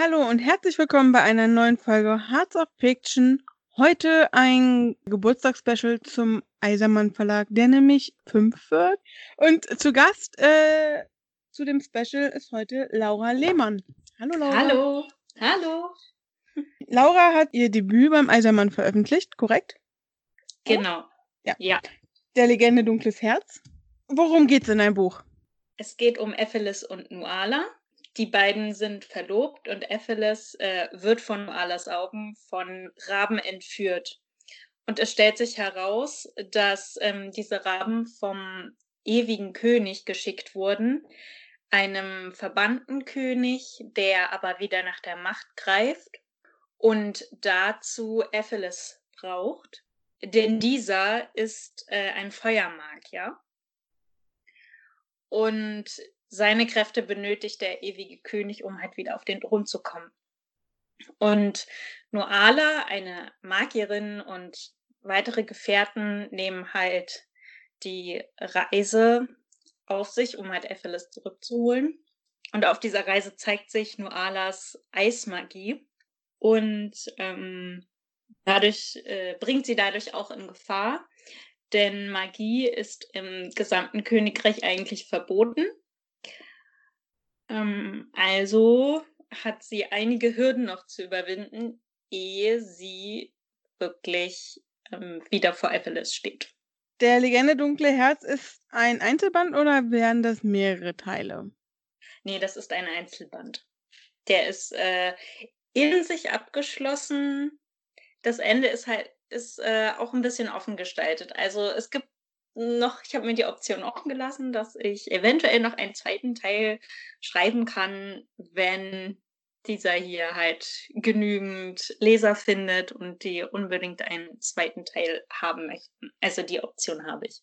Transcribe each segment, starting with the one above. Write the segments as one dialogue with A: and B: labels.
A: Hallo und herzlich willkommen bei einer neuen Folge Hearts of Fiction. Heute ein Geburtstagsspecial zum Eisermann Verlag, der nämlich fünf wird. Und zu Gast äh, zu dem Special ist heute Laura Lehmann. Hallo Laura.
B: Hallo. Hallo.
A: Laura hat ihr Debüt beim Eisermann veröffentlicht, korrekt?
B: Genau.
A: Ja.
B: ja.
A: Der Legende Dunkles Herz. Worum geht's in deinem Buch?
B: Es geht um Ephelis und Nuala. Die beiden sind verlobt und Ephelis äh, wird von Nualas Augen von Raben entführt. Und es stellt sich heraus, dass ähm, diese Raben vom ewigen König geschickt wurden, einem verbannten König, der aber wieder nach der Macht greift und dazu Ephelis braucht. Denn dieser ist äh, ein Feuermagier. Und seine Kräfte benötigt der ewige König, um halt wieder auf den Thron zu kommen. Und Noala, eine Magierin und weitere Gefährten nehmen halt die Reise auf sich, um halt Ephelis zurückzuholen. Und auf dieser Reise zeigt sich Noalas Eismagie und ähm, dadurch äh, bringt sie dadurch auch in Gefahr, denn Magie ist im gesamten Königreich eigentlich verboten. Ähm, also hat sie einige Hürden noch zu überwinden, ehe sie wirklich ähm, wieder vor Ephelis steht.
A: Der Legende Dunkle Herz ist ein Einzelband oder wären das mehrere Teile?
B: Nee, das ist ein Einzelband. Der ist äh, in sich abgeschlossen. Das Ende ist halt ist äh, auch ein bisschen offen gestaltet. Also es gibt noch, ich habe mir die Option offen gelassen, dass ich eventuell noch einen zweiten Teil schreiben kann, wenn dieser hier halt genügend Leser findet und die unbedingt einen zweiten Teil haben möchten. Also die Option habe ich.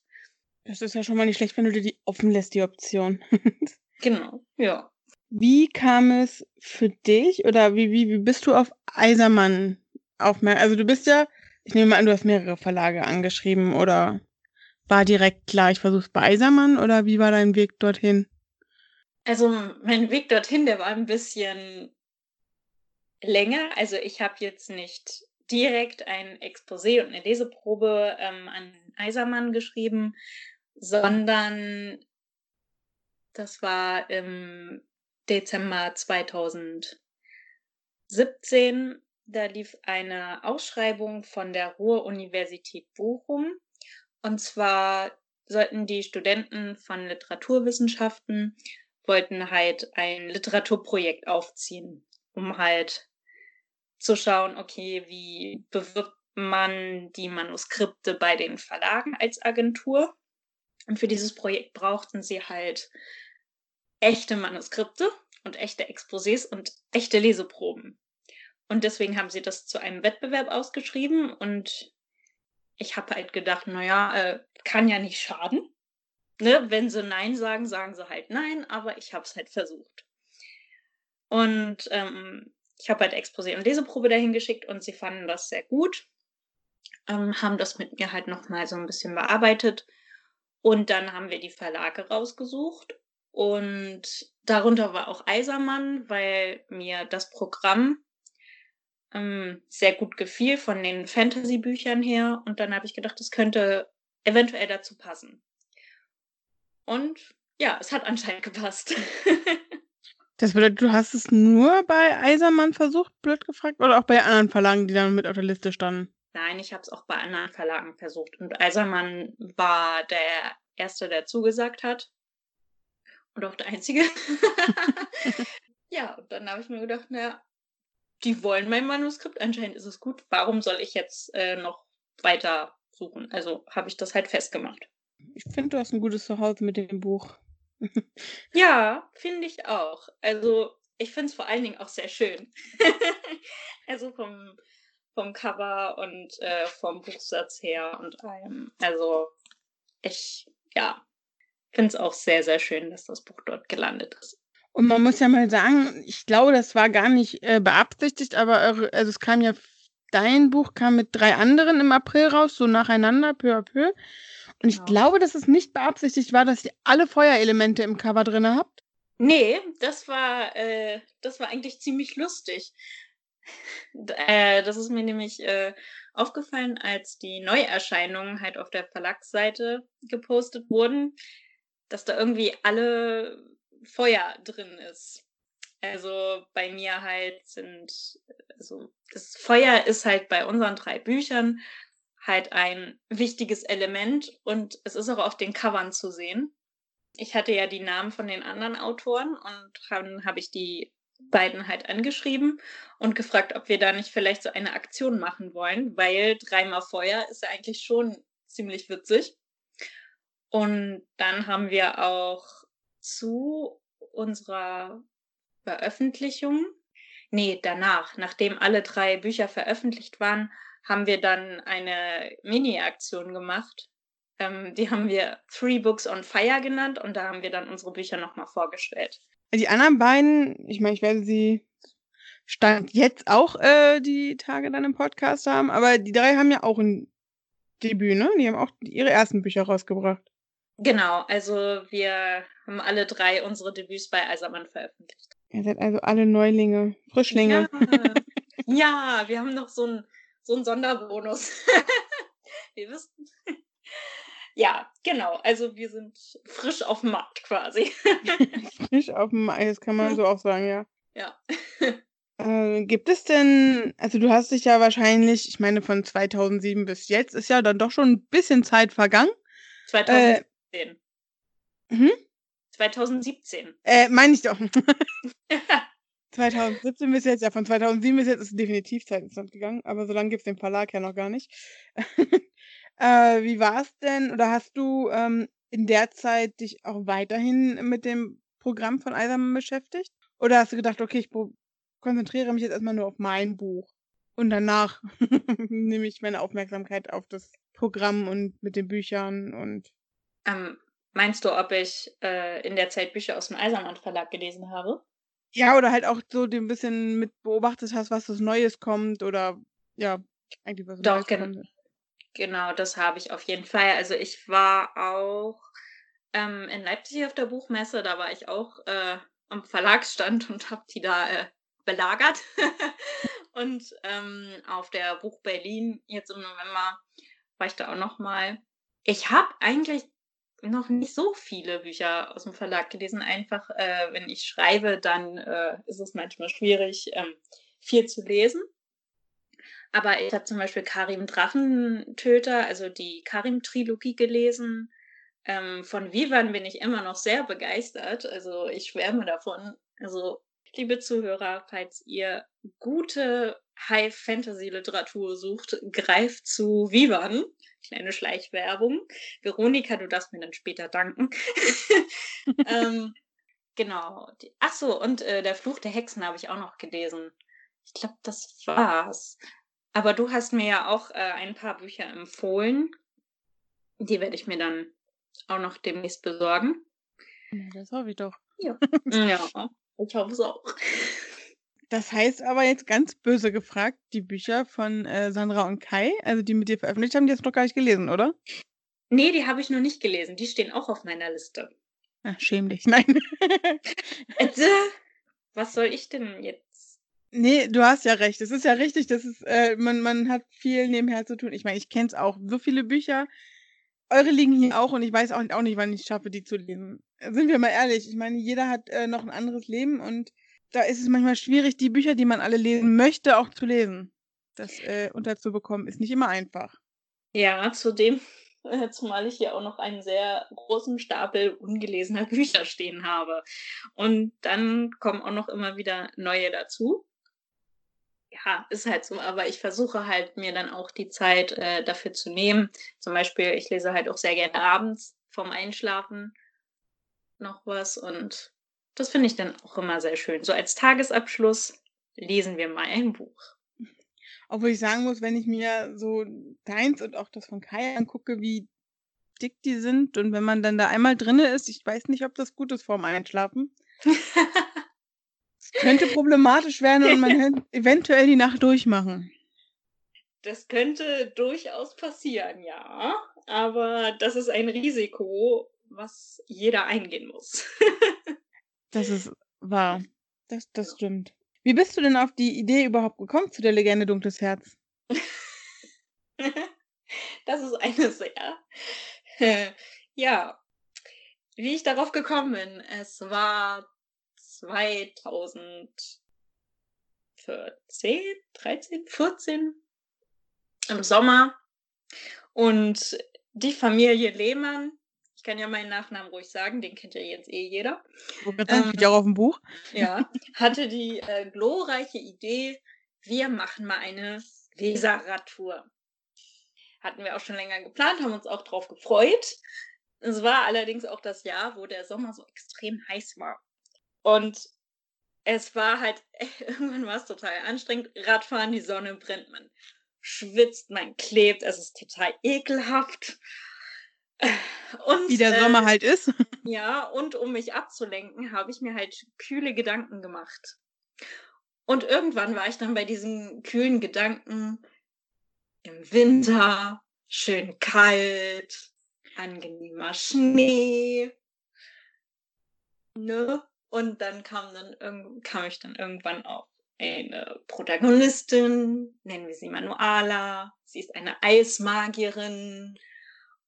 A: Das ist ja schon mal nicht schlecht, wenn du dir die offen lässt, die Option.
B: genau, ja.
A: Wie kam es für dich oder wie, wie, wie bist du auf Eisermann aufmerksam? Also du bist ja, ich nehme mal an, du hast mehrere Verlage angeschrieben oder war direkt klar, ich versuche es bei Eisermann oder wie war dein Weg dorthin?
B: Also mein Weg dorthin, der war ein bisschen länger. Also ich habe jetzt nicht direkt ein Exposé und eine Leseprobe ähm, an Eisermann geschrieben, sondern das war im Dezember 2017. Da lief eine Ausschreibung von der Ruhr-Universität Bochum. Und zwar sollten die Studenten von Literaturwissenschaften wollten halt ein Literaturprojekt aufziehen, um halt zu schauen, okay, wie bewirbt man die Manuskripte bei den Verlagen als Agentur. Und für dieses Projekt brauchten sie halt echte Manuskripte und echte Exposés und echte Leseproben. Und deswegen haben sie das zu einem Wettbewerb ausgeschrieben und ich habe halt gedacht, naja, äh, kann ja nicht schaden. Ne? Wenn sie Nein sagen, sagen sie halt Nein, aber ich habe es halt versucht. Und ähm, ich habe halt Exposé und Leseprobe dahin geschickt und sie fanden das sehr gut, ähm, haben das mit mir halt nochmal so ein bisschen bearbeitet. Und dann haben wir die Verlage rausgesucht und darunter war auch Eisermann, weil mir das Programm ähm, sehr gut gefiel von den Fantasy-Büchern her. Und dann habe ich gedacht, das könnte eventuell dazu passen. Und ja, es hat anscheinend gepasst.
A: Das bedeutet, du hast es nur bei Eisermann versucht, blöd gefragt, oder auch bei anderen Verlagen, die dann mit auf der Liste standen?
B: Nein, ich habe es auch bei anderen Verlagen versucht. Und Eisermann war der Erste, der zugesagt hat. Und auch der Einzige. ja, und dann habe ich mir gedacht, naja, die wollen mein Manuskript, anscheinend ist es gut. Warum soll ich jetzt äh, noch weiter suchen? Also habe ich das halt festgemacht.
A: Ich finde, du hast ein gutes Zuhause mit dem Buch.
B: ja, finde ich auch. Also ich finde es vor allen Dingen auch sehr schön. also vom, vom Cover und äh, vom Buchsatz her und allem. Also ich, ja, finde es auch sehr, sehr schön, dass das Buch dort gelandet ist.
A: Und man muss ja mal sagen, ich glaube, das war gar nicht äh, beabsichtigt, aber eure, also es kam ja, dein Buch kam mit drei anderen im April raus, so nacheinander, peu à peu. Und ich genau. glaube, dass es nicht beabsichtigt war, dass ihr alle Feuerelemente im Cover drin habt.
B: Nee, das war, äh, das war eigentlich ziemlich lustig. äh, das ist mir nämlich äh, aufgefallen, als die Neuerscheinungen halt auf der Verlagsseite gepostet wurden, dass da irgendwie alle Feuer drin ist. Also bei mir halt sind, also das Feuer ist halt bei unseren drei Büchern halt ein wichtiges Element und es ist auch auf den Covern zu sehen. Ich hatte ja die Namen von den anderen Autoren und dann habe ich die beiden halt angeschrieben und gefragt, ob wir da nicht vielleicht so eine Aktion machen wollen, weil dreimal Feuer ist ja eigentlich schon ziemlich witzig. Und dann haben wir auch zu unserer Veröffentlichung, nee, danach, nachdem alle drei Bücher veröffentlicht waren, haben wir dann eine Mini-Aktion gemacht. Ähm, die haben wir Three Books on Fire genannt und da haben wir dann unsere Bücher nochmal vorgestellt.
A: Die anderen beiden, ich meine, ich werde sie Stand jetzt auch äh, die Tage dann im Podcast haben, aber die drei haben ja auch ein Debüt, ne? Die haben auch ihre ersten Bücher rausgebracht.
B: Genau, also wir haben alle drei unsere Debüts bei Eisermann veröffentlicht.
A: Ihr seid also alle Neulinge, Frischlinge.
B: Ja, ja wir haben noch so einen so Sonderbonus. wir wissen. Ja, genau. Also wir sind frisch auf dem Markt quasi.
A: frisch auf dem Markt, das kann man so auch sagen, ja.
B: Ja.
A: Äh, gibt es denn, also du hast dich ja wahrscheinlich, ich meine von 2007 bis jetzt, ist ja dann doch schon ein bisschen Zeit vergangen.
B: 2017. Äh, hm? 2017.
A: Äh, meine ich doch. 2017 bis jetzt, ja, von 2007 bis jetzt ist definitiv Zeit ins Land gegangen, aber so lange gibt es den Verlag ja noch gar nicht. äh, wie war es denn, oder hast du ähm, in der Zeit dich auch weiterhin mit dem Programm von Eisermann beschäftigt? Oder hast du gedacht, okay, ich konzentriere mich jetzt erstmal nur auf mein Buch und danach nehme ich meine Aufmerksamkeit auf das Programm und mit den Büchern und.
B: Ähm, meinst du, ob ich äh, in der Zeit Bücher aus dem Eisermann Verlag gelesen habe?
A: Ja, oder halt auch so ein bisschen mit beobachtet hast, was das Neues kommt oder ja, eigentlich was
B: Doch, Neues gen kommt. Genau, das habe ich auf jeden Fall. Also ich war auch ähm, in Leipzig auf der Buchmesse, da war ich auch äh, am Verlagsstand und habe die da äh, belagert. und ähm, auf der Buch Berlin jetzt im November war ich da auch noch mal. Ich habe eigentlich noch nicht so viele Bücher aus dem Verlag gelesen. Einfach, äh, wenn ich schreibe, dann äh, ist es manchmal schwierig, ähm, viel zu lesen. Aber ich habe zum Beispiel Karim Drachentöter, also die Karim-Trilogie gelesen. Ähm, von Vivan bin ich immer noch sehr begeistert. Also ich schwärme davon. Also, liebe Zuhörer, falls ihr gute High-Fantasy-Literatur sucht, greift zu Vivan. Kleine Schleichwerbung. Veronika, du darfst mir dann später danken. ähm, genau. Ach so, und äh, der Fluch der Hexen habe ich auch noch gelesen. Ich glaube, das war's. Aber du hast mir ja auch äh, ein paar Bücher empfohlen. Die werde ich mir dann auch noch demnächst besorgen.
A: Das hoffe ich doch.
B: Ja, ja ich hoffe es auch.
A: Das heißt aber jetzt ganz böse gefragt, die Bücher von äh, Sandra und Kai, also die mit dir veröffentlicht haben, die hast du noch gar nicht gelesen, oder?
B: Nee, die habe ich noch nicht gelesen. Die stehen auch auf meiner Liste.
A: Ach, schäm dich, nein.
B: was soll ich denn jetzt?
A: Nee, du hast ja recht. Es ist ja richtig, dass es, äh, man, man hat viel nebenher zu tun. Ich meine, ich kenne es auch. So viele Bücher. Eure liegen hier auch und ich weiß auch, auch nicht, wann ich schaffe, die zu lesen. Sind wir mal ehrlich. Ich meine, jeder hat äh, noch ein anderes Leben und da ist es manchmal schwierig, die Bücher, die man alle lesen möchte, auch zu lesen. Das äh, unterzubekommen ist nicht immer einfach.
B: Ja, zudem, äh, zumal ich hier auch noch einen sehr großen Stapel ungelesener Bücher stehen habe. Und dann kommen auch noch immer wieder neue dazu. Ja, ist halt so, aber ich versuche halt mir dann auch die Zeit äh, dafür zu nehmen. Zum Beispiel, ich lese halt auch sehr gerne abends vorm Einschlafen noch was und das finde ich dann auch immer sehr schön. So als Tagesabschluss lesen wir mal ein Buch.
A: Obwohl ich sagen muss, wenn ich mir so deins und auch das von Kai angucke, wie dick die sind und wenn man dann da einmal drinne ist, ich weiß nicht, ob das gut ist vorm Einschlafen. Es könnte problematisch werden und man könnte eventuell die Nacht durchmachen.
B: Das könnte durchaus passieren, ja. Aber das ist ein Risiko, was jeder eingehen muss.
A: Das ist wahr. Das, das stimmt. Wie bist du denn auf die Idee überhaupt gekommen zu der Legende Dunkles Herz?
B: das ist eine sehr. Äh, ja. Wie ich darauf gekommen bin, es war 2014, 13, 14 im Sommer und die Familie Lehmann kann ja meinen Nachnamen ruhig sagen, den kennt ja jetzt eh jeder.
A: Ähm, steht ja auch auf dem Buch.
B: Ja, hatte die äh, glorreiche Idee, wir machen mal eine Weserradtour. Hatten wir auch schon länger geplant, haben uns auch drauf gefreut. Es war allerdings auch das Jahr, wo der Sommer so extrem heiß war. Und es war halt, irgendwann war es total anstrengend. Radfahren, die Sonne brennt, man schwitzt, man klebt, es ist total ekelhaft.
A: Und, Wie der Sommer äh, halt ist.
B: Ja, und um mich abzulenken, habe ich mir halt kühle Gedanken gemacht. Und irgendwann war ich dann bei diesen kühlen Gedanken im Winter, schön kalt, angenehmer Schnee. Ne? Und dann kam dann kam ich dann irgendwann auf eine Protagonistin, nennen wir sie Manuala. Sie ist eine Eismagierin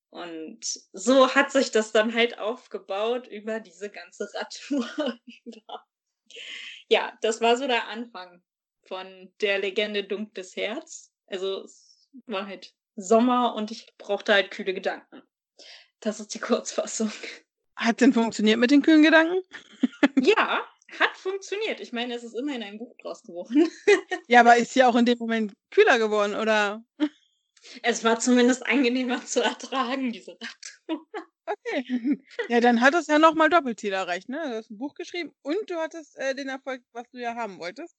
B: und so hat sich das dann halt aufgebaut über diese ganze Radtour. ja, das war so der Anfang von der Legende Dunkles Herz. Also es war halt Sommer und ich brauchte halt kühle Gedanken. Das ist die Kurzfassung.
A: Hat denn funktioniert mit den kühlen Gedanken?
B: ja, hat funktioniert. Ich meine, es ist immerhin ein Buch draus geworden.
A: ja, aber ist ja auch in dem Moment kühler geworden, oder?
B: Es war zumindest angenehmer zu ertragen, diese Radtour.
A: Okay. Ja, dann hat es ja nochmal Doppelziel erreicht, ne? Du hast ein Buch geschrieben und du hattest äh, den Erfolg, was du ja haben wolltest.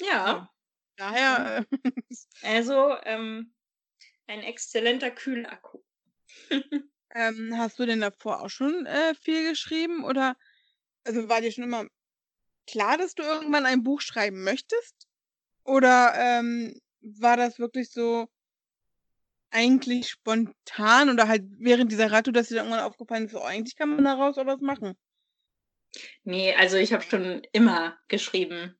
B: Ja.
A: Daher.
B: Äh, also, ähm, ein exzellenter Kühlakku.
A: ähm, hast du denn davor auch schon äh, viel geschrieben? Oder also war dir schon immer klar, dass du irgendwann ein Buch schreiben möchtest? Oder ähm, war das wirklich so eigentlich spontan oder halt während dieser Radtour, dass dir dann irgendwann aufgefallen ist, so eigentlich kann man daraus auch was machen?
B: Nee, also ich habe schon immer geschrieben.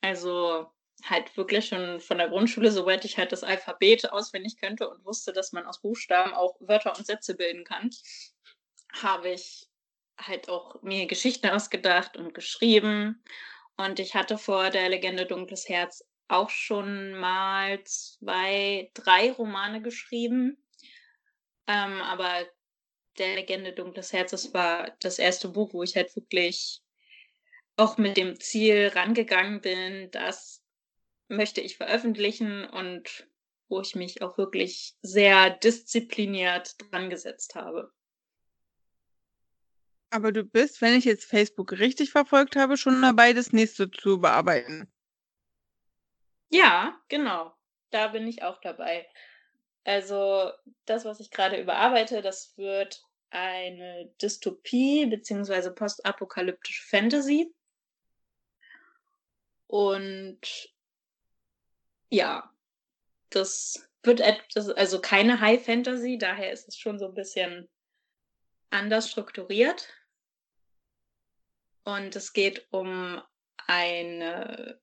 B: Also halt wirklich schon von der Grundschule, soweit ich halt das Alphabet auswendig könnte und wusste, dass man aus Buchstaben auch Wörter und Sätze bilden kann, habe ich halt auch mir Geschichten ausgedacht und geschrieben. Und ich hatte vor der Legende Dunkles Herz auch schon mal zwei, drei Romane geschrieben. Ähm, aber der Legende Dunkles Herzes war das erste Buch, wo ich halt wirklich auch mit dem Ziel rangegangen bin, das möchte ich veröffentlichen und wo ich mich auch wirklich sehr diszipliniert dran gesetzt habe.
A: Aber du bist, wenn ich jetzt Facebook richtig verfolgt habe, schon dabei, das nächste zu bearbeiten.
B: Ja, genau. Da bin ich auch dabei. Also das, was ich gerade überarbeite, das wird eine Dystopie bzw. postapokalyptische Fantasy. Und ja, das wird etwas, also keine High Fantasy, daher ist es schon so ein bisschen anders strukturiert. Und es geht um eine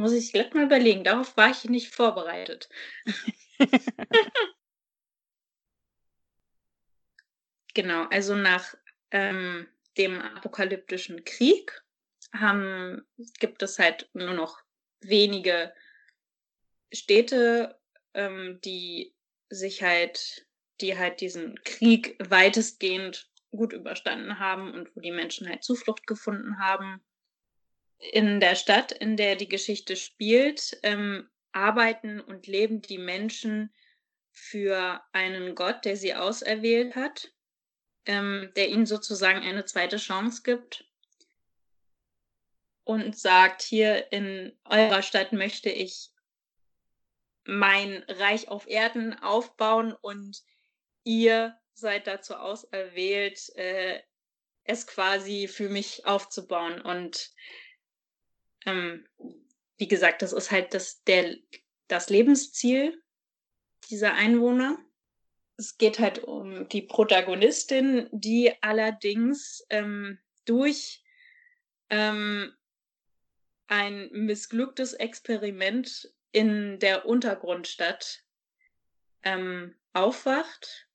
B: muss ich gleich mal überlegen. Darauf war ich nicht vorbereitet. genau, also nach ähm, dem apokalyptischen Krieg haben, gibt es halt nur noch wenige Städte, ähm, die sich halt, die halt diesen Krieg weitestgehend gut überstanden haben und wo die Menschen halt Zuflucht gefunden haben in der Stadt, in der die Geschichte spielt, ähm, arbeiten und leben die Menschen für einen Gott, der sie auserwählt hat, ähm, der ihnen sozusagen eine zweite Chance gibt und sagt, hier in eurer Stadt möchte ich mein Reich auf Erden aufbauen und ihr seid dazu auserwählt, äh, es quasi für mich aufzubauen. Und ähm, wie gesagt, das ist halt das, der, das Lebensziel dieser Einwohner. es geht halt um die Protagonistin, die allerdings ähm, durch ähm, ein missglücktes Experiment in der Untergrundstadt ähm, aufwacht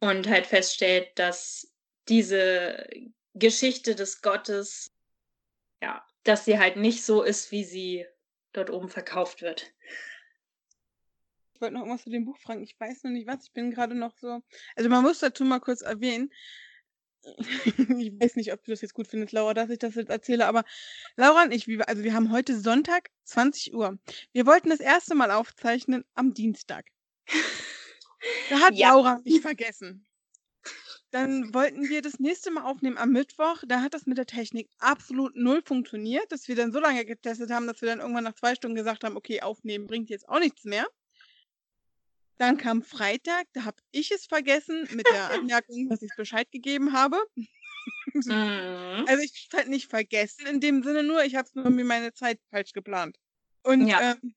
B: und halt feststellt, dass diese Geschichte des Gottes, ja, dass sie halt nicht so ist, wie sie dort oben verkauft wird.
A: Ich wollte noch irgendwas zu dem Buch fragen. Ich weiß noch nicht was. Ich bin gerade noch so. Also man muss dazu mal kurz erwähnen. ich weiß nicht, ob du das jetzt gut findest, Laura, dass ich das jetzt erzähle, aber Laura und ich, also wir haben heute Sonntag, 20 Uhr. Wir wollten das erste Mal aufzeichnen am Dienstag. Da hat ja. Laura mich vergessen. Dann wollten wir das nächste Mal aufnehmen am Mittwoch. Da hat das mit der Technik absolut null funktioniert, dass wir dann so lange getestet haben, dass wir dann irgendwann nach zwei Stunden gesagt haben, okay, aufnehmen bringt jetzt auch nichts mehr. Dann kam Freitag, da habe ich es vergessen mit der Anmerkung, dass ich Bescheid gegeben habe. Mhm. Also ich habe halt nicht vergessen in dem Sinne nur, ich habe es nur mir meine Zeit falsch geplant. Und, ja. ähm,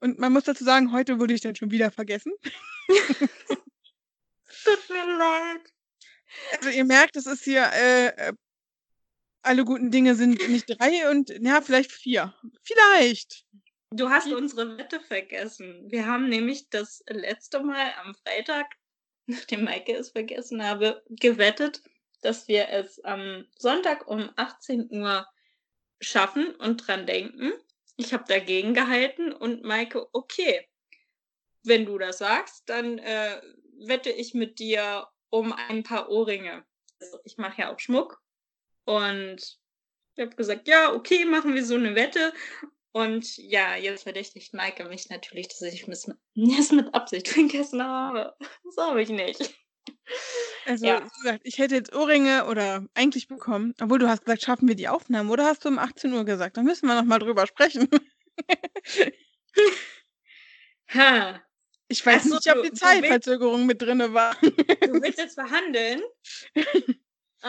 A: und man muss dazu sagen, heute wurde ich dann schon wieder vergessen.
B: Tut mir leid.
A: Also ihr merkt, es ist hier, äh, äh, alle guten Dinge sind nicht drei und ja, vielleicht vier. Vielleicht.
B: Du hast unsere Wette vergessen. Wir haben nämlich das letzte Mal am Freitag, nachdem Maike es vergessen habe, gewettet, dass wir es am Sonntag um 18 Uhr schaffen und dran denken. Ich habe dagegen gehalten und Maike, okay, wenn du das sagst, dann äh, wette ich mit dir um ein paar Ohrringe. Also ich mache ja auch Schmuck. Und ich habe gesagt, ja, okay, machen wir so eine Wette. Und ja, jetzt verdächtigt Maike mich natürlich, dass ich es mit Absicht vergessen habe. Das habe ich nicht.
A: Also, ja. wie gesagt, ich hätte jetzt Ohrringe oder eigentlich bekommen, obwohl du hast gesagt, schaffen wir die Aufnahmen, oder hast du um 18 Uhr gesagt? Da müssen wir nochmal drüber sprechen. ha. Ich weiß so, nicht, ob die Zeitverzögerung mit drin war.
B: Du willst jetzt verhandeln?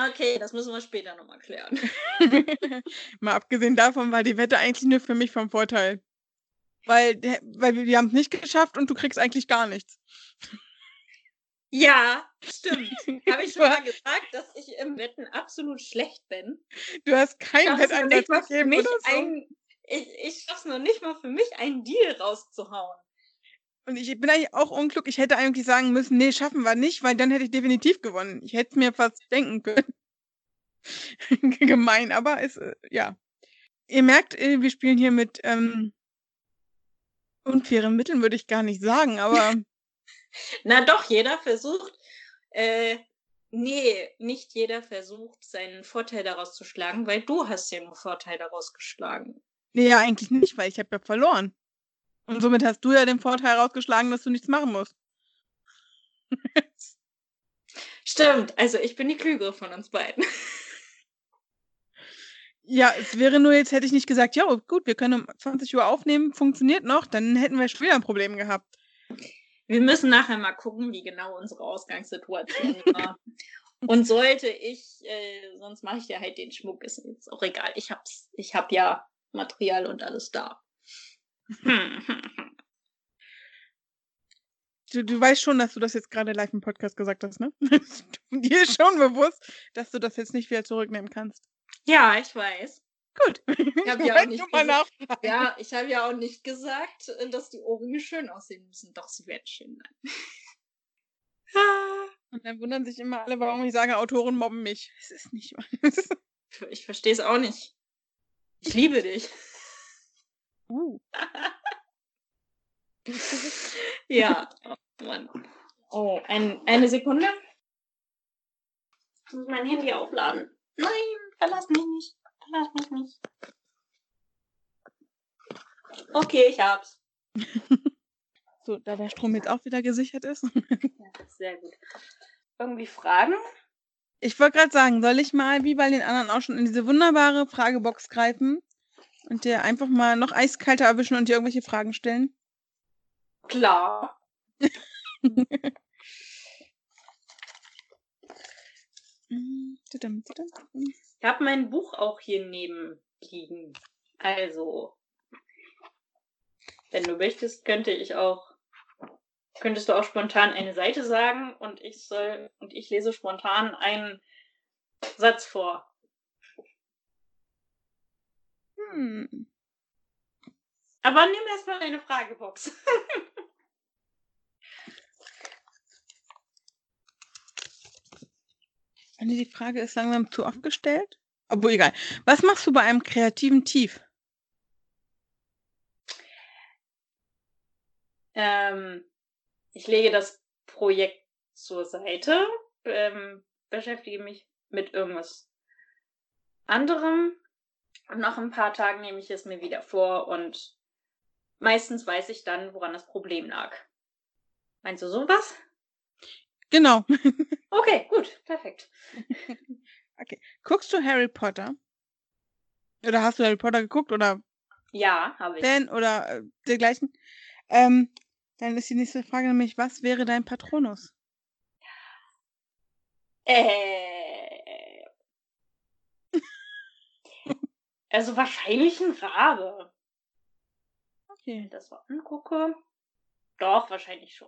B: Okay, das müssen wir später nochmal klären.
A: Mal abgesehen davon war die Wette eigentlich nur für mich vom Vorteil. Weil, weil wir haben es nicht geschafft und du kriegst eigentlich gar nichts.
B: Ja, stimmt. Habe ich schon mal gesagt, dass ich im Wetten absolut schlecht bin?
A: Du hast kein Wetteinsatz gegeben oder so.
B: Ein, ich ich schaffe es noch nicht mal für mich, einen Deal rauszuhauen.
A: Und ich bin eigentlich auch unglücklich. Ich hätte eigentlich sagen müssen, nee, schaffen wir nicht, weil dann hätte ich definitiv gewonnen. Ich hätte es mir fast denken können. Gemein, aber es, äh, ja. Ihr merkt, äh, wir spielen hier mit ähm, unfairen Mitteln, würde ich gar nicht sagen, aber.
B: Na doch, jeder versucht, äh, nee, nicht jeder versucht, seinen Vorteil daraus zu schlagen, weil du hast ja nur Vorteil daraus geschlagen.
A: Nee, ja, eigentlich nicht, weil ich habe ja verloren. Und somit hast du ja den Vorteil rausgeschlagen, dass du nichts machen musst.
B: Stimmt, also ich bin die Klügere von uns beiden.
A: Ja, es wäre nur jetzt, hätte ich nicht gesagt, ja, gut, wir können um 20 Uhr aufnehmen, funktioniert noch, dann hätten wir schon wieder ein Problem gehabt.
B: Wir müssen nachher mal gucken, wie genau unsere Ausgangssituation war. Und sollte ich, äh, sonst mache ich ja halt den Schmuck, ist jetzt auch egal. Ich hab's, ich hab ja Material und alles da.
A: Du, du weißt schon, dass du das jetzt gerade live im Podcast gesagt hast, ne? Dir ist schon bewusst, dass du das jetzt nicht wieder zurücknehmen kannst.
B: Ja, ich weiß.
A: Gut.
B: Ich habe ja, auch nicht ja, ich habe ja auch nicht gesagt, äh, dass die Ohrringe schön aussehen müssen. Doch, sie werden schön sein.
A: Und dann wundern sich immer alle, warum ich sage, Autoren mobben mich. Es ist nicht wahr.
B: ich verstehe es auch nicht. Ich liebe dich. Uh. ja, oh Mann. Oh, ein, eine Sekunde. Ich muss mein Handy aufladen. Nein, verlass mich nicht. Verlass mich nicht. Okay, ich hab's.
A: so, da der Strom jetzt auch wieder gesichert ist.
B: ja, sehr gut. Irgendwie Fragen?
A: Ich wollte gerade sagen, soll ich mal wie bei den anderen auch schon in diese wunderbare Fragebox greifen? Und dir einfach mal noch eiskalter erwischen und dir irgendwelche Fragen stellen?
B: Klar. ich habe mein Buch auch hier neben liegen. Also, wenn du möchtest, könnte ich auch könntest du auch spontan eine Seite sagen und ich soll und ich lese spontan einen Satz vor.
A: Hm.
B: Aber nimm erstmal eine Fragebox.
A: Die Frage ist langsam zu oft gestellt. Obwohl, egal. Was machst du bei einem kreativen Tief?
B: Ähm, ich lege das Projekt zur Seite, ähm, beschäftige mich mit irgendwas anderem nach ein paar Tagen nehme ich es mir wieder vor und meistens weiß ich dann, woran das Problem lag. Meinst du sowas?
A: Genau.
B: Okay, gut, perfekt.
A: okay. Guckst du Harry Potter? Oder hast du Harry Potter geguckt oder
B: Ja, habe ich.
A: Fan oder äh, dergleichen? Ähm, dann ist die nächste Frage nämlich, was wäre dein Patronus?
B: Äh. Also wahrscheinlich ein Rabe. Wenn
A: Okay.
B: ich das so angucke. Doch, wahrscheinlich schon.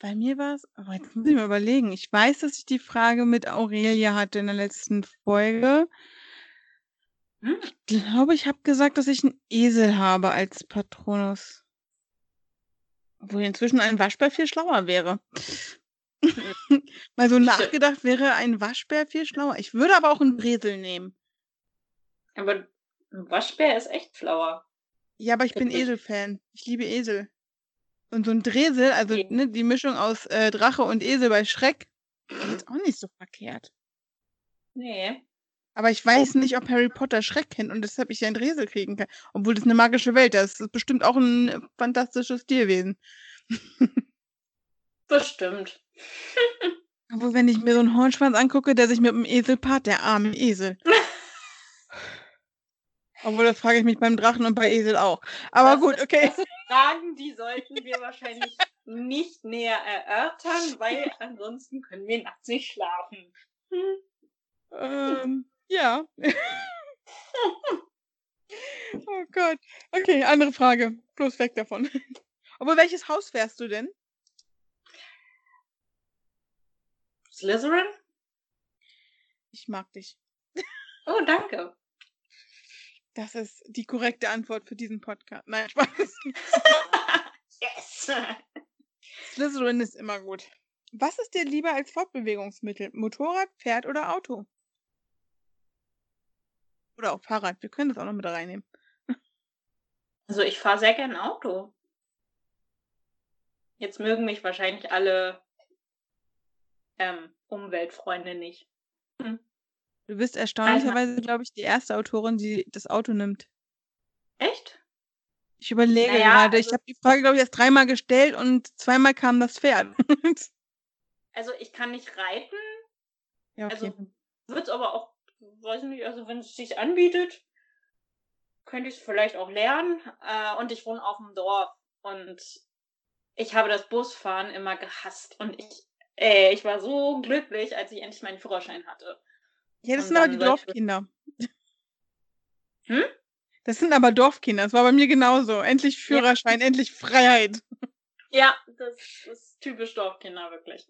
A: Bei mir war es, aber jetzt muss ich mal überlegen. Ich weiß, dass ich die Frage mit Aurelia hatte in der letzten Folge.
B: Hm.
A: Ich glaube, ich habe gesagt, dass ich einen Esel habe als Patronus. Obwohl inzwischen ein Waschbär viel schlauer wäre. Mal so nachgedacht wäre ein Waschbär viel schlauer. Ich würde aber auch einen Bresel nehmen.
B: Aber ein Waschbär ist echt flauer.
A: Ja, aber ich bin? Esel-Fan. Ich liebe Esel. Und so ein Dresel, also
B: Okay.
A: ne, die Mischung aus äh, Drache und Esel bei Schreck, ist auch nicht so verkehrt.
B: Nee.
A: Aber ich weiß nicht, ob Harry Potter Schreck kennt und deshalb ich einen Dresel kriegen kann. Obwohl das eine magische Welt ist. Das ist bestimmt auch ein fantastisches Tierwesen.
B: Bestimmt.
A: Obwohl, wenn ich mir so einen Hornschwanz angucke, der sich mit dem Esel paart, der arme Esel. Obwohl, das frage ich mich beim Drachen und bei Esel auch. Aber
B: Das
A: gut, okay.
B: Das sind Fragen, die sollten wir wahrscheinlich nicht näher erörtern, weil ansonsten können wir nachts nicht schlafen. Hm.
A: Ähm, ja. oh Gott. Okay, andere Frage. Bloß weg davon. Aber welches Haus wärst du denn?
B: Slytherin?
A: Ich mag dich.
B: Oh, danke.
A: Das ist die korrekte Antwort für diesen Podcast. Nein, Spaß.
B: yes!
A: Slytherin ist immer gut. Was ist dir lieber als Fortbewegungsmittel? Motorrad, Pferd oder Auto? Oder auch Fahrrad. Wir können das auch noch mit reinnehmen.
B: Also ich fahre sehr gern Auto. Jetzt mögen mich wahrscheinlich alle ähm, Umweltfreunde nicht.
A: Du bist erstaunlicherweise, glaube ich, die erste Autorin, die das Auto nimmt.
B: Echt?
A: Ich überlege
B: Naja,
A: gerade. Ich
B: also-
A: habe die Frage, glaube ich, erst dreimal gestellt und zweimal kam das Pferd.
B: Also ich kann nicht reiten,
A: ja, okay.
B: also wird es aber auch, weiß nicht, also wenn es sich anbietet, könnte ich es vielleicht auch lernen. Äh, und ich wohne auf dem Dorf und ich habe das Busfahren immer gehasst und ich, äh, ich war so glücklich, als ich endlich meinen Führerschein hatte.
A: Ja, das
B: und
A: sind aber die Dorfkinder.
B: Hm?
A: Das sind aber Dorfkinder. Das war bei mir genauso. Endlich Führerschein, endlich Freiheit.
B: Ja, das ist typisch Dorfkinder, wirklich.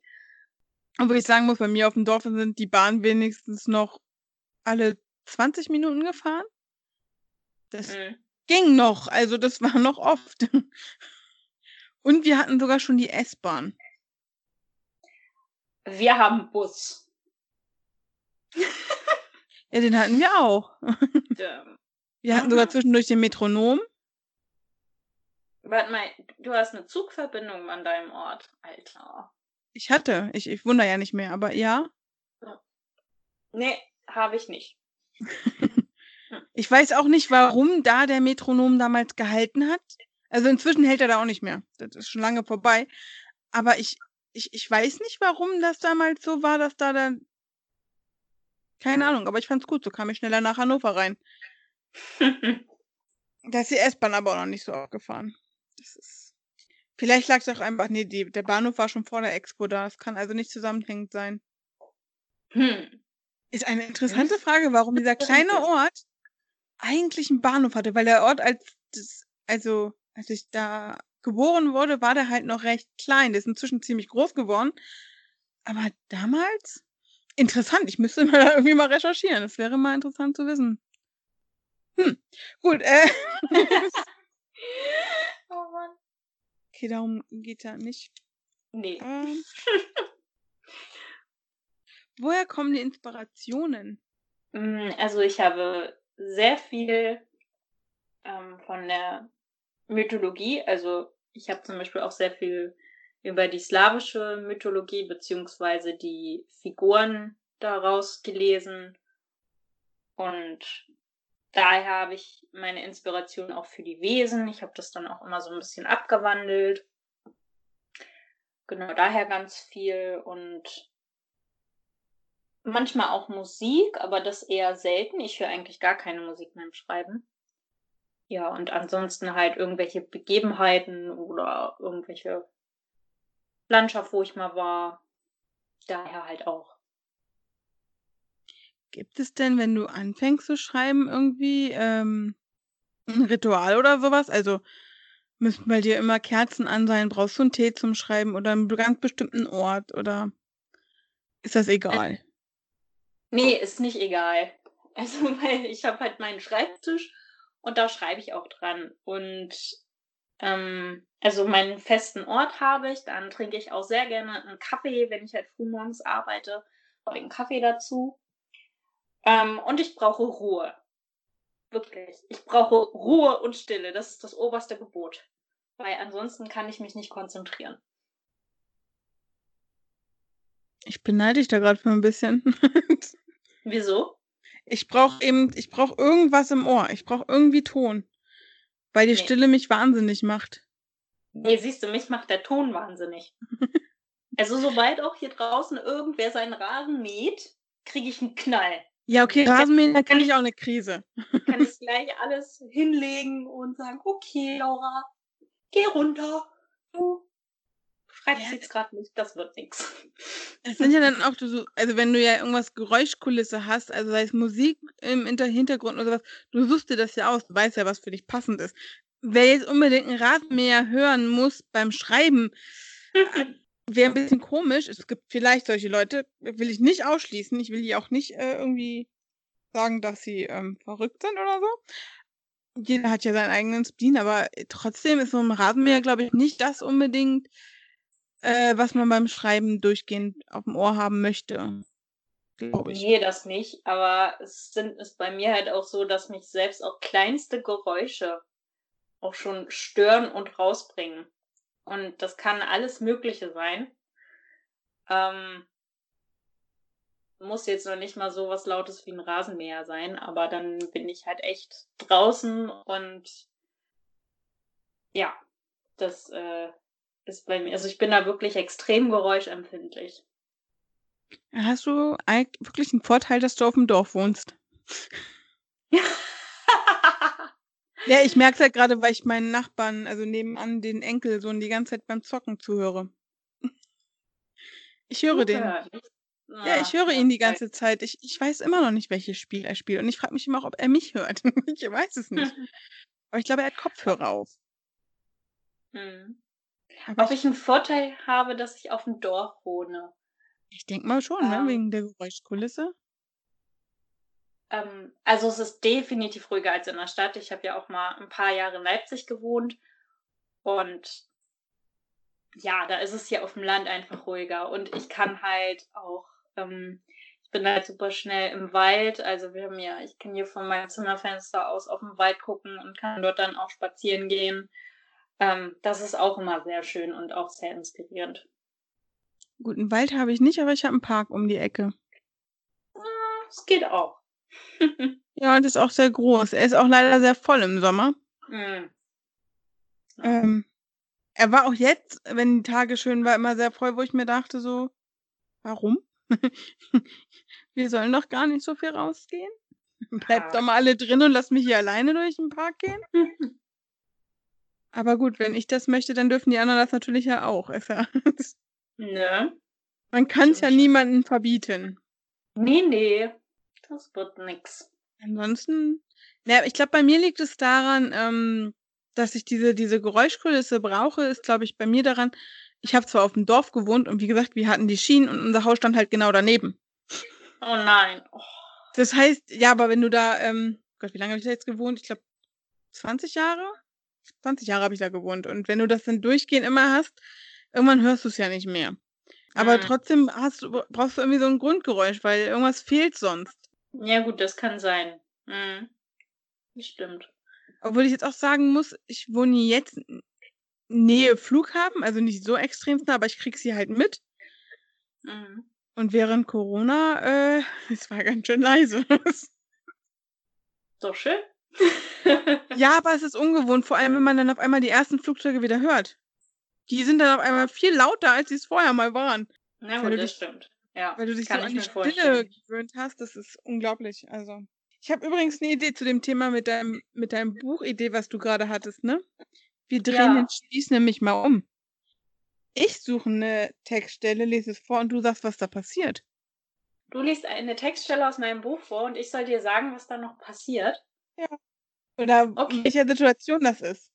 A: Obwohl ich sagen muss, bei mir auf dem Dorf sind die Bahnen wenigstens noch alle 20 Minuten gefahren. Das
B: Mhm.
A: ging noch, also das war noch oft. Und wir hatten sogar schon die S-Bahn.
B: Wir haben Bus.
A: Ja, den hatten wir auch. Wir hatten sogar zwischendurch den Metronom.
B: Warte mal, du hast eine Zugverbindung an deinem Ort, Alter.
A: Ich hatte, ich, ich wundere ja nicht mehr, aber ja.
B: Nee, habe ich nicht.
A: Ich weiß auch nicht, warum da der Metronom damals gehalten hat. Also inzwischen hält er da auch nicht mehr. Das ist schon lange vorbei. Aber ich, ich, ich weiß nicht, warum das damals so war, dass da dann. Keine Ahnung, aber ich fand's gut, so kam ich schneller nach Hannover rein. Da ist die S-Bahn aber auch noch nicht so aufgefahren. Das ist. Vielleicht lag es auch einfach, nee, die, der Bahnhof war schon vor der Expo da. Das kann also nicht zusammenhängend sein.
B: hm.
A: Ist eine interessante Frage, warum dieser kleine Ort eigentlich einen Bahnhof hatte, weil der Ort als das, also als ich da geboren wurde, war der halt noch recht klein. Der ist inzwischen ziemlich groß geworden. Aber damals? Interessant. Ich müsste mal irgendwie mal recherchieren. Das wäre mal interessant zu wissen. Hm. Gut, äh.
B: oh Mann.
A: Okay, darum geht ja nicht.
B: Nee.
A: Ähm, woher kommen die Inspirationen?
B: Mm, Also ich habe sehr viel ähm, von der Mythologie, also ich habe zum Beispiel auch sehr viel über die slawische Mythologie beziehungsweise die Figuren daraus gelesen und daher habe ich meine Inspiration auch für die Wesen. Ich habe das dann auch immer so ein bisschen abgewandelt. Genau, daher ganz viel und manchmal auch Musik, aber das eher selten. Ich höre eigentlich gar keine Musik beim Schreiben. Ja, und ansonsten halt irgendwelche Begebenheiten oder irgendwelche Landschaft, wo ich mal war. Daher halt auch.
A: Gibt es denn, wenn du anfängst zu schreiben, irgendwie ähm, ein Ritual oder sowas? Also müssen bei dir immer Kerzen an sein? Brauchst du einen Tee zum Schreiben oder einen ganz bestimmten Ort? Oder ist das egal?
B: Nee, ist nicht egal. Also, weil ich habe halt meinen Schreibtisch und da schreibe ich auch dran. Und ähm, also meinen festen Ort habe ich, dann trinke ich auch sehr gerne einen Kaffee, wenn ich halt frühmorgens arbeite, habe ich einen Kaffee dazu. Ähm, und ich brauche Ruhe. Wirklich. Ich brauche Ruhe und Stille. Das ist das oberste Gebot. Weil ansonsten kann ich mich nicht konzentrieren.
A: Ich beneide dich da gerade für ein bisschen.
B: Wieso?
A: ich brauche eben, ich brauche irgendwas im Ohr. Ich brauche irgendwie Ton. Weil die
B: Nee.
A: Stille mich wahnsinnig macht.
B: Nee, siehst du, mich macht der Ton wahnsinnig. also sobald auch hier draußen irgendwer seinen Rasen mäht, kriege ich einen Knall.
A: Ja, okay, Rasenmähen, da kann ich auch eine Krise.
B: Kann ich gleich alles hinlegen und sagen, okay, Laura, geh runter. Du schreibst
A: Ja.
B: jetzt gerade nicht, das wird nix.
A: Es sind ja dann auch so, also wenn du ja irgendwas Geräuschkulisse hast, also sei es Musik im Inter Hintergrund oder sowas, du suchst dir das ja aus, du weißt ja, was für dich passend ist. Wer jetzt unbedingt einen Rasenmäher hören muss beim Schreiben, wäre ein bisschen komisch. Es gibt vielleicht solche Leute, will ich nicht ausschließen. Ich will die auch nicht äh, irgendwie sagen, dass sie ähm, verrückt sind oder so. Jeder hat ja seinen eigenen Spleen, aber trotzdem ist so ein Rasenmäher, glaube ich, nicht das unbedingt, äh, was man beim Schreiben durchgehend auf dem Ohr haben möchte. Glaube ich.
B: Nee, das nicht. Aber es sind ist bei mir halt auch so, dass mich selbst auch kleinste Geräusche auch schon stören und rausbringen. Und das kann alles Mögliche sein. Ähm, muss jetzt noch nicht mal so was Lautes wie ein Rasenmäher sein, aber dann bin ich halt echt draußen und ja, das äh, ist bei mir. Also ich bin da wirklich extrem geräuschempfindlich.
A: Hast du wirklich einen Vorteil, dass du auf dem Dorf wohnst? Ja, ich merke es halt gerade, weil ich meinen Nachbarn, also nebenan den Enkelsohn, die ganze Zeit beim Zocken zuhöre. Ich höre den. Ja, ich höre ihn die ganze Zeit. Ich, ich weiß immer noch nicht, welches Spiel er spielt. Und ich frage mich immer auch, ob er mich hört. ich weiß es nicht. Aber ich glaube, er hat Kopfhörer auf.
B: Hm.
A: Aber
B: Ob ich einen Vorteil habe, dass ich auf dem Dorf wohne?
A: ich denke mal schon, ne?
B: Ähm.
A: Wegen der Geräuschkulisse.
B: Ähm, also es ist definitiv ruhiger als in der Stadt. Ich habe ja auch mal ein paar Jahre in Leipzig gewohnt und ja, da ist es hier auf dem Land einfach ruhiger und ich kann halt auch, ähm, ich bin halt super schnell im Wald. Also wir haben ja, ich kann hier von meinem Zimmerfenster aus auf den Wald gucken und kann dort dann auch spazieren gehen. Ähm, das ist auch immer sehr schön und auch sehr inspirierend.
A: Guten Wald habe ich nicht, aber ich habe einen Park um die Ecke.
B: Ah, Es geht auch.
A: Ja, und ist auch sehr groß. Er ist auch leider sehr voll im Sommer.
B: Hm.
A: Ähm, er war auch jetzt, wenn die Tage schön war, immer sehr voll, wo ich mir dachte so, warum? Wir sollen doch gar nicht so viel rausgehen. Bleibt
B: Ja.
A: doch mal alle drin und lasst mich hier alleine durch den Park gehen. Aber gut, wenn ich das möchte, dann dürfen die anderen das natürlich ja auch. Ist ja,
B: ne?
A: man kann es ja niemandem verbieten.
B: Nee, nee. Das wird nix.
A: Ansonsten, naja, ich glaube, bei mir liegt es daran, ähm, dass ich diese, diese Geräuschkulisse brauche, ist, glaube ich, bei mir daran, ich habe zwar auf dem Dorf gewohnt und wie gesagt, wir hatten die Schienen und unser Haus stand halt genau daneben.
B: Oh nein. Oh.
A: Das heißt, ja, aber wenn du da, ähm, Gott, wie lange habe ich da jetzt gewohnt? Ich glaube, 20 Jahre? 20 Jahre habe ich da gewohnt. Und wenn du das dann durchgehend immer hast, irgendwann hörst du es ja nicht mehr. Aber mhm. trotzdem hast brauchst du irgendwie so ein Grundgeräusch, weil irgendwas fehlt sonst.
B: Ja, gut, das kann sein. Mhm. Stimmt.
A: Obwohl ich jetzt auch sagen muss, ich wohne jetzt Nähe Flughafen, also nicht so extrem nah, aber ich krieg sie halt mit. Mhm. Und während Corona, äh, es war ganz schön leise.
B: Doch schön.
A: Ja, aber es ist ungewohnt, vor allem wenn man dann auf einmal die ersten Flugzeuge wieder hört. Die sind dann auf einmal viel lauter, als sie es vorher mal waren.
B: Na gut, das dich, stimmt. Ja,
A: weil du dich so an die Stille gewöhnt hast, das ist unglaublich. Also, ich habe übrigens eine Idee zu dem Thema mit deinem, mit deinem Buchidee, was du gerade hattest, ne? Wir drehen ja. den Spieß nämlich mal um. Ich suche eine Textstelle, lese es vor und du sagst, was da passiert.
B: Du liest eine Textstelle aus meinem Buch vor und ich soll dir sagen, was da noch passiert.
A: Ja. Oder okay. in welcher Situation das ist.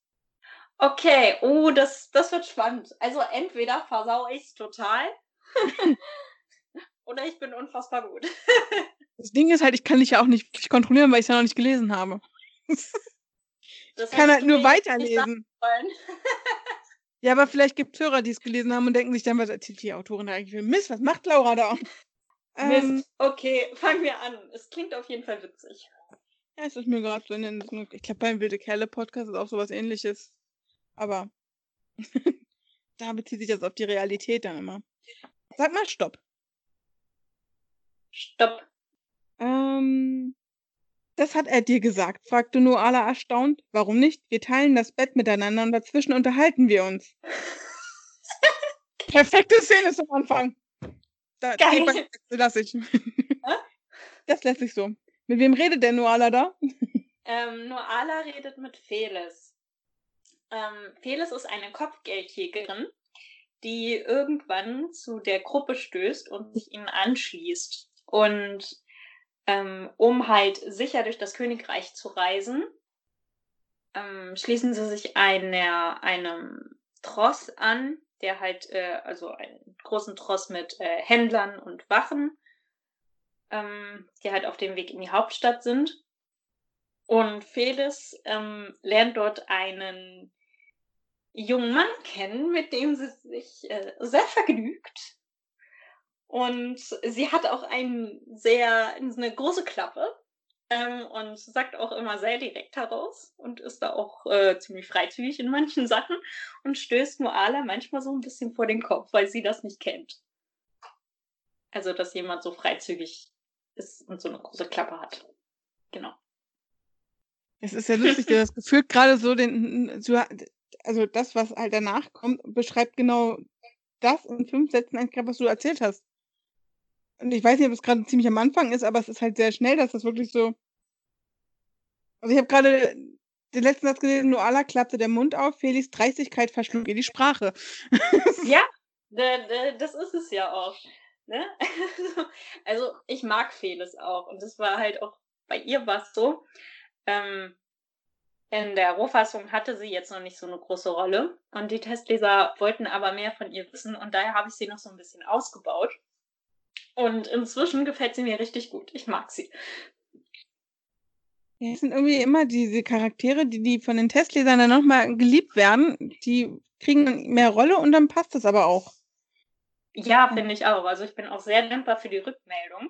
B: Okay, oh, das, das wird spannend. Also entweder versau ich es total oder ich bin unfassbar gut.
A: das Ding ist halt, ich kann dich ja auch nicht wirklich kontrollieren, weil ich es ja noch nicht gelesen habe. Das ich kann halt nur weiterlesen. ja, aber vielleicht gibt es Hörer, die es gelesen haben und denken sich dann, was erzählt die Autorin da eigentlich für Mist? Was macht Laura da?
B: Mist. Ähm, okay, fangen wir an. Es klingt auf jeden Fall witzig.
A: Ja, es ist mir gerade so in den. Ich glaube, beim Wilde Kerle Podcast ist auch sowas ähnliches. Aber da bezieht sich das auf die Realität dann immer. Sag mal Stopp.
B: Stopp.
A: Ähm, das hat er dir gesagt, fragte Noala erstaunt. Warum nicht? Wir teilen das Bett miteinander und dazwischen unterhalten wir uns. Perfekte Szene zum Anfang. Da, Geil. Das lasse ich. das lässt sich so. Mit wem redet denn Noala da?
B: Ähm, Noala redet mit Felis. Ähm, Felis ist eine Kopfgeldjägerin, die irgendwann zu der Gruppe stößt und sich ihnen anschließt. Und ähm, um halt sicher durch das Königreich zu reisen, ähm, schließen sie sich einer, einem Tross an, der halt, äh, also einen großen Tross mit äh, Händlern und Wachen, ähm, die halt auf dem Weg in die Hauptstadt sind. Und Felis ähm, lernt dort einen jungen Mann kennen, mit dem sie sich äh, sehr vergnügt. Und sie hat auch ein sehr, eine große Klappe ähm, und sagt auch immer sehr direkt heraus und ist da auch äh, ziemlich freizügig in manchen Sachen und stößt Moala manchmal so ein bisschen vor den Kopf, weil sie das nicht kennt. Also, dass jemand so freizügig ist und so eine große Klappe hat. Genau.
A: Es ist ja lustig, das gefühlt gerade so den, also das, was halt danach kommt, beschreibt genau das in fünf Sätzen eigentlich, was du erzählt hast. Und ich weiß nicht, ob es gerade ziemlich am Anfang ist, aber es ist halt sehr schnell, dass das wirklich so. Also ich habe gerade den letzten Satz gelesen, Noala klappte der Mund auf, Felix Dreistigkeit verschlug ihr die Sprache.
B: ja, das ist es ja auch. Ne? Also ich mag Felix auch und das war halt auch bei ihr was so. Ähm, in der Rohfassung hatte sie jetzt noch nicht so eine große Rolle und die Testleser wollten aber mehr von ihr wissen und daher habe ich sie noch so ein bisschen ausgebaut. Und inzwischen gefällt sie mir richtig gut. Ich mag sie.
A: Ja, es sind irgendwie immer diese Charaktere, die, die von den Testlesern dann nochmal geliebt werden, die kriegen mehr Rolle und dann passt das aber auch.
B: Ja, finde ich auch. Also ich bin auch sehr dankbar für die Rückmeldung.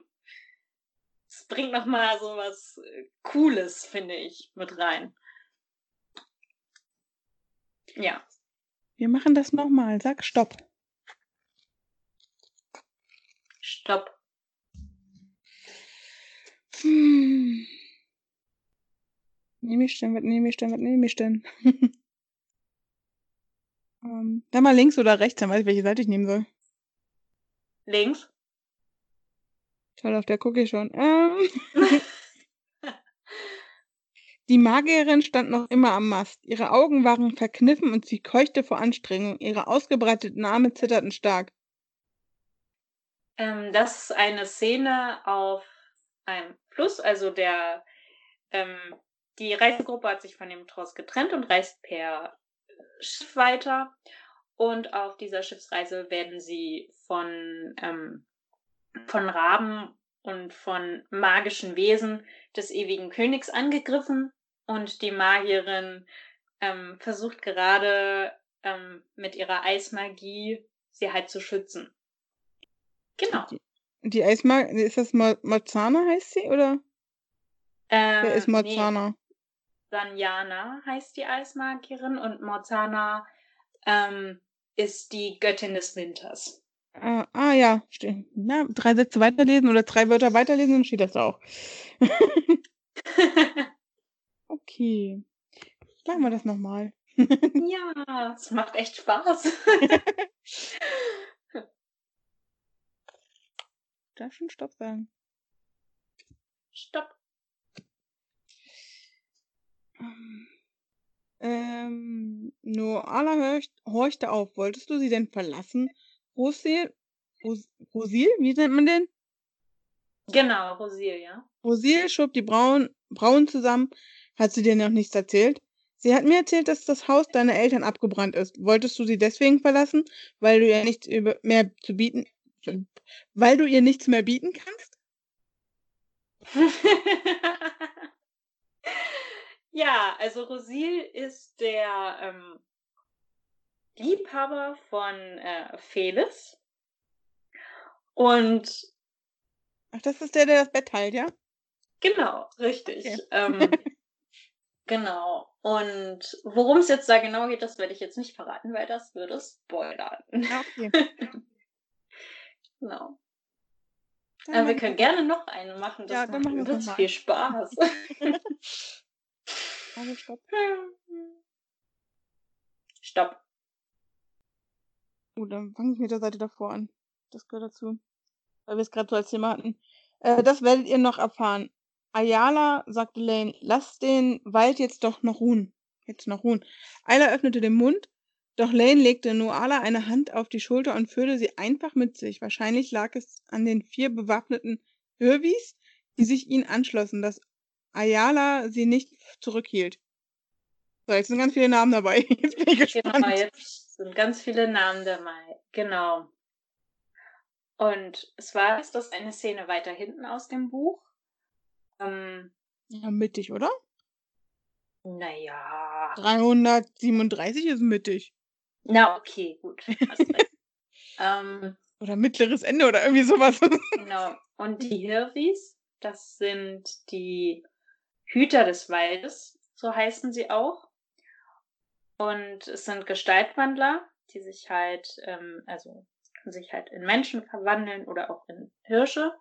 B: Es bringt nochmal so was äh, Cooles, finde ich, mit rein. Ja.
A: Wir machen das nochmal. Sag Stopp.
B: Stopp.
A: Hm. Nehme ich denn, was nehme ich denn, was nehme ich denn? ähm, dann mal links oder rechts, dann weiß ich, welche Seite ich nehmen soll.
B: Links.
A: Toll, auf der gucke ich schon. Ähm. Die Magierin stand noch immer am Mast. Ihre Augen waren verkniffen und sie keuchte vor Anstrengung. Ihre ausgebreiteten Arme zitterten stark.
B: Ähm, das ist eine Szene auf einem Fluss, also der, ähm, die Reisegruppe hat sich von dem Tross getrennt und reist per Schiff weiter. Und auf dieser Schiffsreise werden sie von, ähm, von Raben und von magischen Wesen des ewigen Königs angegriffen. Und die Magierin ähm, versucht gerade ähm, mit ihrer Eismagie sie halt zu schützen. Genau.
A: Die, die Eismagie, ist das Morzana heißt sie, oder?
B: Äh,
A: Wer ist Morzana?
B: Nee. Sanjana heißt die Eismagierin und Morzana ähm, ist die Göttin des Winters.
A: Ah, ah ja. Na, drei Sätze weiterlesen oder drei Wörter weiterlesen, dann steht das auch. okay. Machen wir das nochmal.
B: ja, es macht echt Spaß.
A: Darf schon Stopp sagen?
B: Stopp.
A: Ähm, Noala horcht, horchte auf. Wolltest du sie denn verlassen? Rosil? Ros Rosil? Wie nennt man den?
B: Genau, Rosil, ja.
A: Rosil schob die Brauen, Brauen zusammen. Hat sie dir noch nichts erzählt? Sie hat mir erzählt, dass das Haus deiner Eltern abgebrannt ist. Wolltest du sie deswegen verlassen, weil du ihr nichts mehr zu bieten, weil du ihr nichts mehr bieten kannst?
B: ja, also Rosil ist der ähm, Liebhaber von äh, Felis. Und.
A: Ach, das ist der, der das Bett teilt, ja?
B: Genau, richtig. Okay. Ähm, genau. Und worum es jetzt da genau geht, das werde ich jetzt nicht verraten, weil das würde spoilern. Okay. genau. Aber wir können gerne noch eine machen. Das
A: ja, dann machen wir
B: viel Spaß.
A: Also stopp.
B: Stopp.
A: Gut, dann fange ich mit der Seite davor an. Das gehört dazu. Weil wir es gerade so als Thema hatten. Äh, das werdet ihr noch erfahren. Ayala sagte Lane, lass den Wald jetzt doch noch ruhen. Jetzt noch ruhen. Ayla öffnete den Mund, doch Lane legte Noala eine Hand auf die Schulter und führte sie einfach mit sich. Wahrscheinlich lag es an den vier bewaffneten Hirvis, die sich ihnen anschlossen, dass Ayala sie nicht zurückhielt. So, jetzt sind ganz viele Namen dabei. Jetzt bin ich gespannt.
B: Genau, jetzt sind ganz viele Namen dabei. Genau. Und es war ist das eine Szene weiter hinten aus dem Buch. Ähm,
A: ja, mittig, oder?
B: Naja.
A: 337 ist mittig.
B: Na, okay, gut. ähm,
A: oder mittleres Ende oder irgendwie sowas.
B: genau. Und die Hirvis, das sind die Hüter des Waldes, so heißen sie auch. Und es sind Gestaltwandler, die sich halt, ähm, also sich halt in Menschen verwandeln oder auch in Hirsche.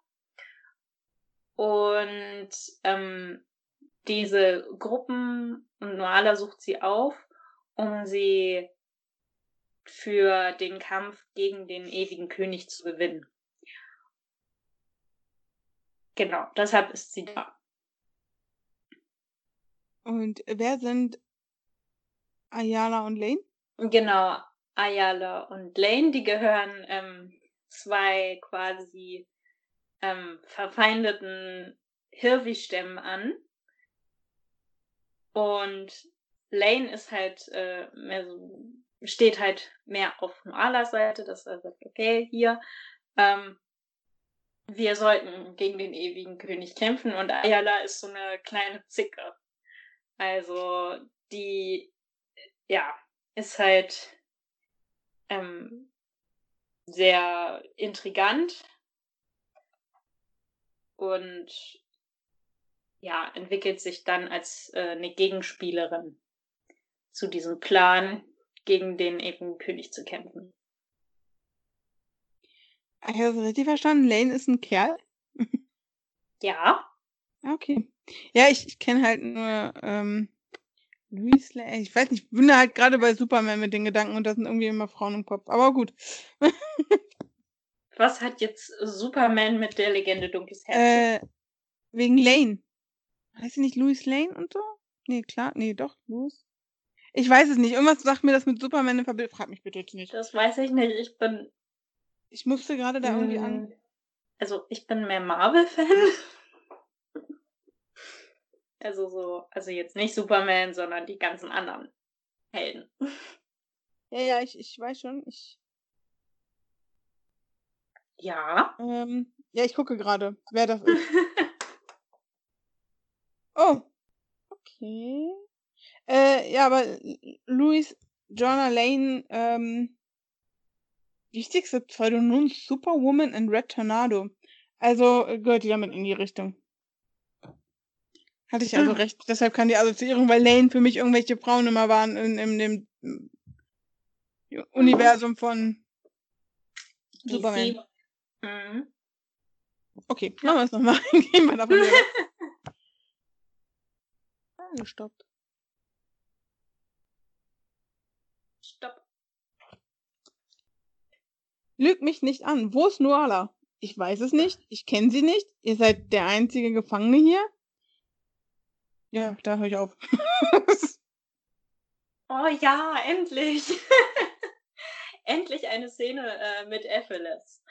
B: Und ähm, diese Gruppen, und Noala sucht sie auf, um sie für den Kampf gegen den ewigen König zu gewinnen. Genau, deshalb ist sie da.
A: Und wer sind Ayala und Lane?
B: Genau, Ayala und Lane, die gehören ähm, zwei quasi ähm, verfeindeten Hirvi-Stämmen an. Und Lane ist halt äh, mehr so, steht halt mehr auf Noalas Seite, dass er sagt, okay, hier, ähm, wir sollten gegen den ewigen König kämpfen und Ayala ist so eine kleine Zicke. Also die, ja, ist halt ähm, sehr intrigant und ja, entwickelt sich dann als äh, eine Gegenspielerin zu diesem Plan, gegen den ewigen König zu kämpfen.
A: Ich habe das richtig verstanden. Lane ist ein Kerl?
B: ja.
A: Okay. Ja, ich, ich kenne halt nur ähm, Louis Lane. Ich weiß nicht, ich bin da halt gerade bei Superman mit den Gedanken und da sind irgendwie immer Frauen im Kopf. Aber gut.
B: Was hat jetzt Superman mit der Legende Dunkles Herz?
A: Äh, wegen Lane. Heißt sie nicht Louis Lane und so? Nee, klar. Nee, doch, Louis. Ich weiß es nicht. Irgendwas sagt mir das mit Superman in Verbindung. Frag mich bitte nicht.
B: Das weiß ich nicht. Ich bin.
A: Ich musste gerade da irgendwie an.
B: Hm, also, ich bin mehr Marvel-Fan. Also so, also jetzt nicht Superman, sondern die ganzen anderen Helden.
A: Ja, ja, ich, ich weiß schon. Ich,
B: Ja.
A: ähm, ja, ich gucke gerade, wer das ist. Oh. Okay. Äh, ja, aber Louis Jonah Lane, ähm, wichtigste Pseudonym Superwoman in Red Tornado. Also äh, gehört die damit in die Richtung. Hatte ich also recht. Deshalb kann die Assoziierung, weil Lane für mich irgendwelche Frauen immer waren in, in dem Universum von Superman.
B: DC. Mhm.
A: Okay, machen wir es nochmal. Gehen wir davon weg. Ah, Gestoppt.
B: Stopp.
A: Lüg mich nicht an. Wo ist Nuala? Ich weiß es nicht. Ich kenne sie nicht. Ihr seid der einzige Gefangene hier. Ja, da höre ich auf.
B: Oh ja, endlich. endlich eine Szene äh, mit Epheles.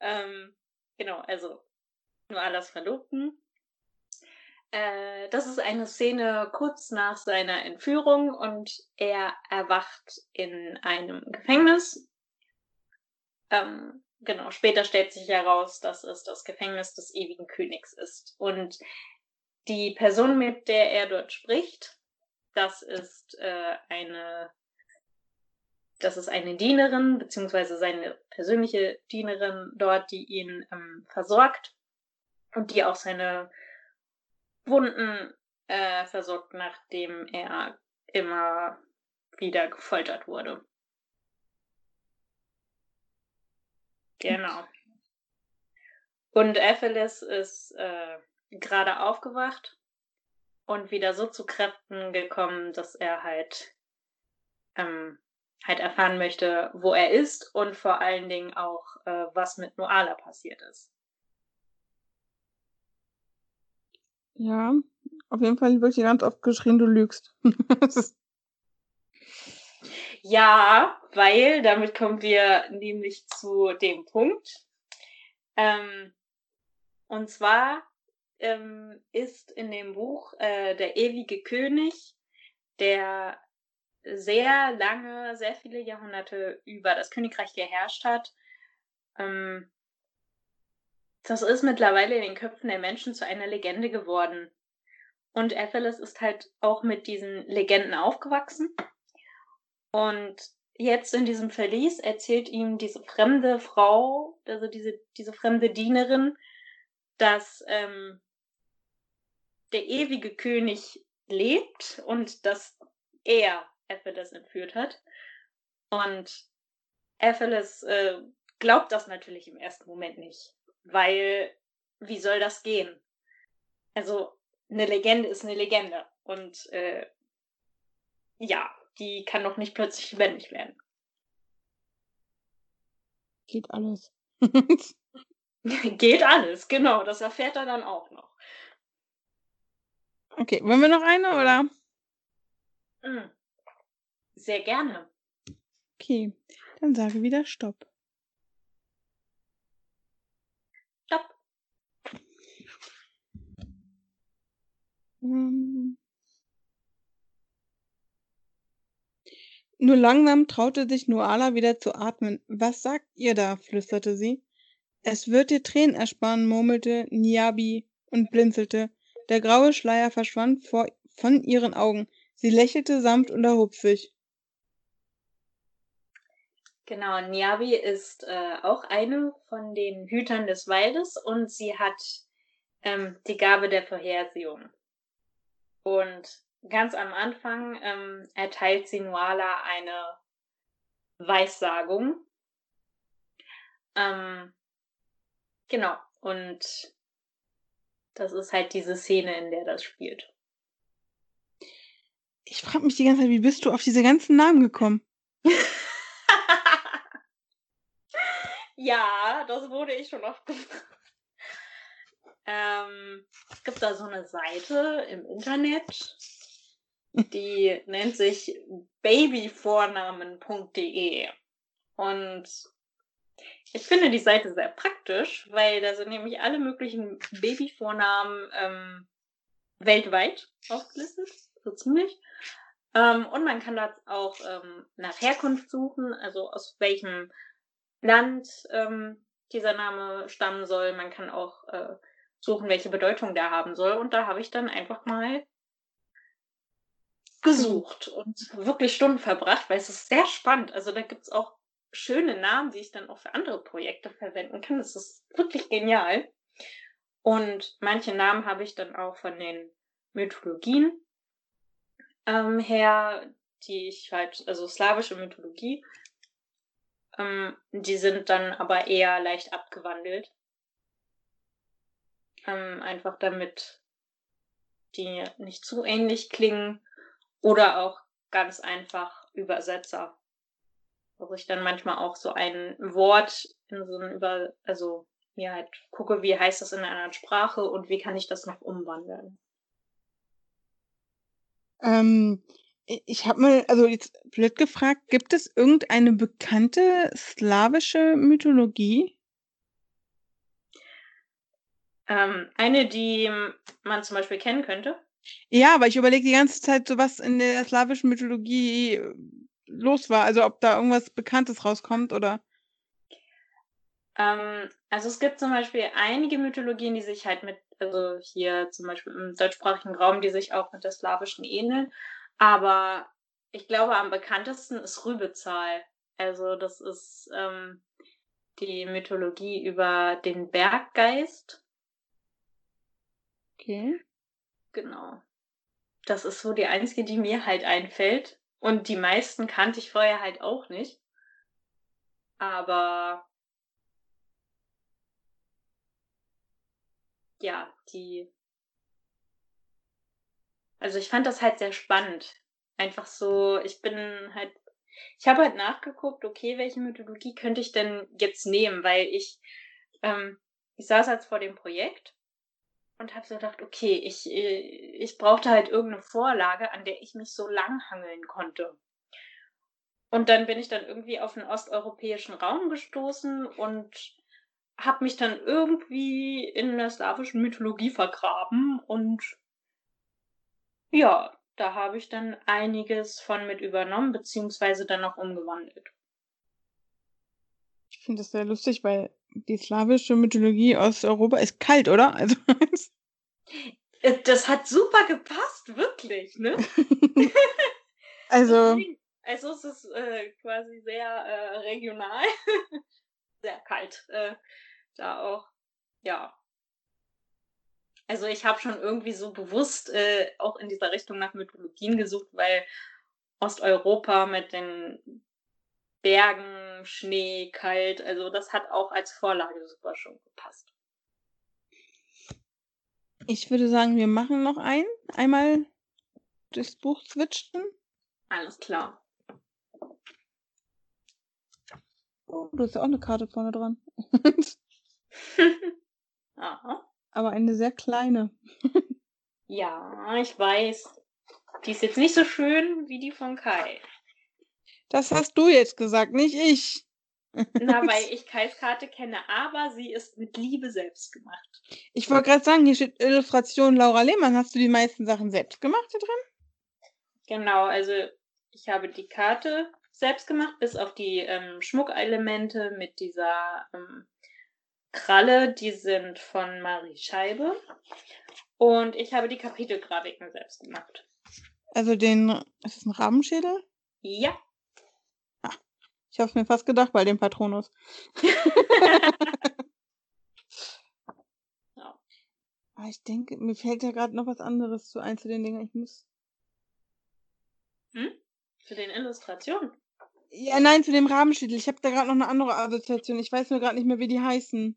B: Ähm, genau, also nur alles Verlobten. Äh, das ist eine Szene kurz nach seiner Entführung und er erwacht in einem Gefängnis. Ähm, genau, später stellt sich heraus, dass es das Gefängnis des ewigen Königs ist. Und die Person, mit der er dort spricht, das ist äh, eine, das ist eine Dienerin, beziehungsweise seine persönliche Dienerin dort, die ihn ähm, versorgt und die auch seine Wunden äh, versorgt, nachdem er immer wieder gefoltert wurde. Genau. Und Epheles ist äh, gerade aufgewacht und wieder so zu Kräften gekommen, dass er halt ähm, halt erfahren möchte, wo er ist und vor allen Dingen auch, äh, was mit Noala passiert ist.
A: ja, auf jeden Fall wird hier ganz oft geschrien, du lügst.
B: Ja, weil damit kommen wir nämlich zu dem Punkt. Ähm, und zwar ähm, ist in dem Buch äh, der ewige König, der sehr lange, sehr viele Jahrhunderte über das Königreich geherrscht hat. Ähm, das ist mittlerweile in den Köpfen der Menschen zu einer Legende geworden. Und Epheles ist halt auch mit diesen Legenden aufgewachsen. Und jetzt in diesem Verlies erzählt ihm diese fremde Frau, also diese, diese fremde Dienerin, dass ähm, der ewige König lebt und dass er Epheles entführt hat. Und Epheles äh, glaubt das natürlich im ersten Moment nicht, weil wie soll das gehen? Also eine Legende ist eine Legende und äh, ja, die kann doch nicht plötzlich lebendig werden.
A: Geht alles.
B: Geht alles, genau, das erfährt er dann auch noch.
A: Okay, wollen wir noch eine oder?
B: Mm. Sehr gerne.
A: Okay, dann sage wieder Stopp.
B: Stopp.
A: Ähm. Nur langsam traute sich Nuala wieder zu atmen. Was sagt ihr da? flüsterte sie. Es wird dir Tränen ersparen, murmelte Niabi und blinzelte. Der graue Schleier verschwand vor, von ihren Augen. Sie lächelte sanft und erhob sich.
B: Genau, Niabi ist äh, auch eine von den Hütern des Waldes und sie hat ähm, die Gabe der Vorhersehung. Und ganz am Anfang ähm, erteilt sie Nuala eine Weissagung. Ähm, genau, und das ist halt diese Szene, in der das spielt.
A: Ich frage mich die ganze Zeit, wie bist du auf diese ganzen Namen gekommen?
B: ja, das wurde ich schon oft gefragt. Ähm, es gibt da so eine Seite im Internet, die nennt sich babyvornamen.de. Und ich finde die Seite sehr praktisch, weil da sind nämlich alle möglichen Babyvornamen ähm, weltweit aufgelistet, so ziemlich. Ähm, und man kann da auch ähm, nach Herkunft suchen, also aus welchem Land ähm, dieser Name stammen soll. Man kann auch äh, suchen, welche Bedeutung der haben soll. Und da habe ich dann einfach mal gesucht und wirklich Stunden verbracht, weil es ist sehr spannend. Also da gibt es auch schöne Namen, die ich dann auch für andere Projekte verwenden kann. Das ist wirklich genial. Und manche Namen habe ich dann auch von den Mythologien ähm, her, die ich halt, also slawische Mythologie, ähm, die sind dann aber eher leicht abgewandelt. Ähm, einfach damit die nicht zu ähnlich klingen oder auch ganz einfach Übersetzer. Wo ich dann manchmal auch so ein Wort in so einem Über, also mir halt gucke, wie heißt das in einer Sprache und wie kann ich das noch umwandeln.
A: Ähm, ich habe mal, also jetzt blöd gefragt, gibt es irgendeine bekannte slawische Mythologie?
B: Ähm, eine, die man zum Beispiel kennen könnte.
A: Ja, aber ich überlege die ganze Zeit, so was in der slawischen Mythologie los war. Also ob da irgendwas Bekanntes rauskommt oder.
B: Ähm, also es gibt zum Beispiel einige Mythologien, die sich halt mit, also hier zum Beispiel im deutschsprachigen Raum, die sich auch mit der slawischen ähneln. Aber ich glaube, am bekanntesten ist Rübezahl. Also das ist ähm, die Mythologie über den Berggeist.
A: Okay.
B: Genau. Das ist so die einzige, die mir halt einfällt. Und die meisten kannte ich vorher halt auch nicht. Aber ja, die. Also ich fand das halt sehr spannend. Einfach so, ich bin halt. Ich habe halt nachgeguckt, okay, welche Mythologie könnte ich denn jetzt nehmen, weil ich, ähm, ich saß jetzt vor dem Projekt und habe so gedacht, okay, ich, äh, ich brauchte halt irgendeine Vorlage, an der ich mich so langhangeln konnte. Und dann bin ich dann irgendwie auf den osteuropäischen Raum gestoßen und habe mich dann irgendwie in der slawischen Mythologie vergraben und ja, da habe ich dann einiges von mit übernommen, beziehungsweise dann noch umgewandelt.
A: Ich finde das sehr lustig, weil die slawische Mythologie aus Europa ist kalt, oder? Also
B: äh, das hat super gepasst, wirklich, ne?
A: also.
B: also es ist äh, quasi sehr äh, regional, sehr kalt. Äh, da auch, ja. Also ich habe schon irgendwie so bewusst äh, auch in dieser Richtung nach Mythologien gesucht, weil Osteuropa mit den Bergen, Schnee, kalt, also das hat auch als Vorlage super schon gepasst.
A: Ich würde sagen, wir machen noch ein. Einmal durchs Buch switchen.
B: Alles klar.
A: Oh, du hast ja auch eine Karte vorne dran.
B: Aha.
A: Aber eine sehr kleine.
B: ja, ich weiß. Die ist jetzt nicht so schön wie die von Kai.
A: Das hast du jetzt gesagt, nicht ich.
B: Na, weil ich Kais Karte kenne, aber sie ist mit Liebe selbst gemacht.
A: Ich wollte gerade sagen, hier steht Illustration Laura Lehmann. Hast du die meisten Sachen selbst gemacht hier drin?
B: Genau, also ich habe die Karte selbst gemacht, bis auf die ähm, Schmuckelemente mit dieser ähm, Kralle, die sind von Marie Scheibe. Und ich habe die Kapitelgrafiken selbst gemacht.
A: Also den, ist das ein Rabenschädel?
B: Ja.
A: Ah, ich habe es mir fast gedacht bei dem Patronus. ja. Aber ich denke, mir fällt ja gerade noch was anderes zu ein zu den Dingen. Ich muss.
B: Hm? Zu den Illustrationen?
A: Ja, nein, zu dem Rabenschädel. Ich habe da gerade noch eine andere Assoziation. Ich weiß nur gerade nicht mehr, wie die heißen.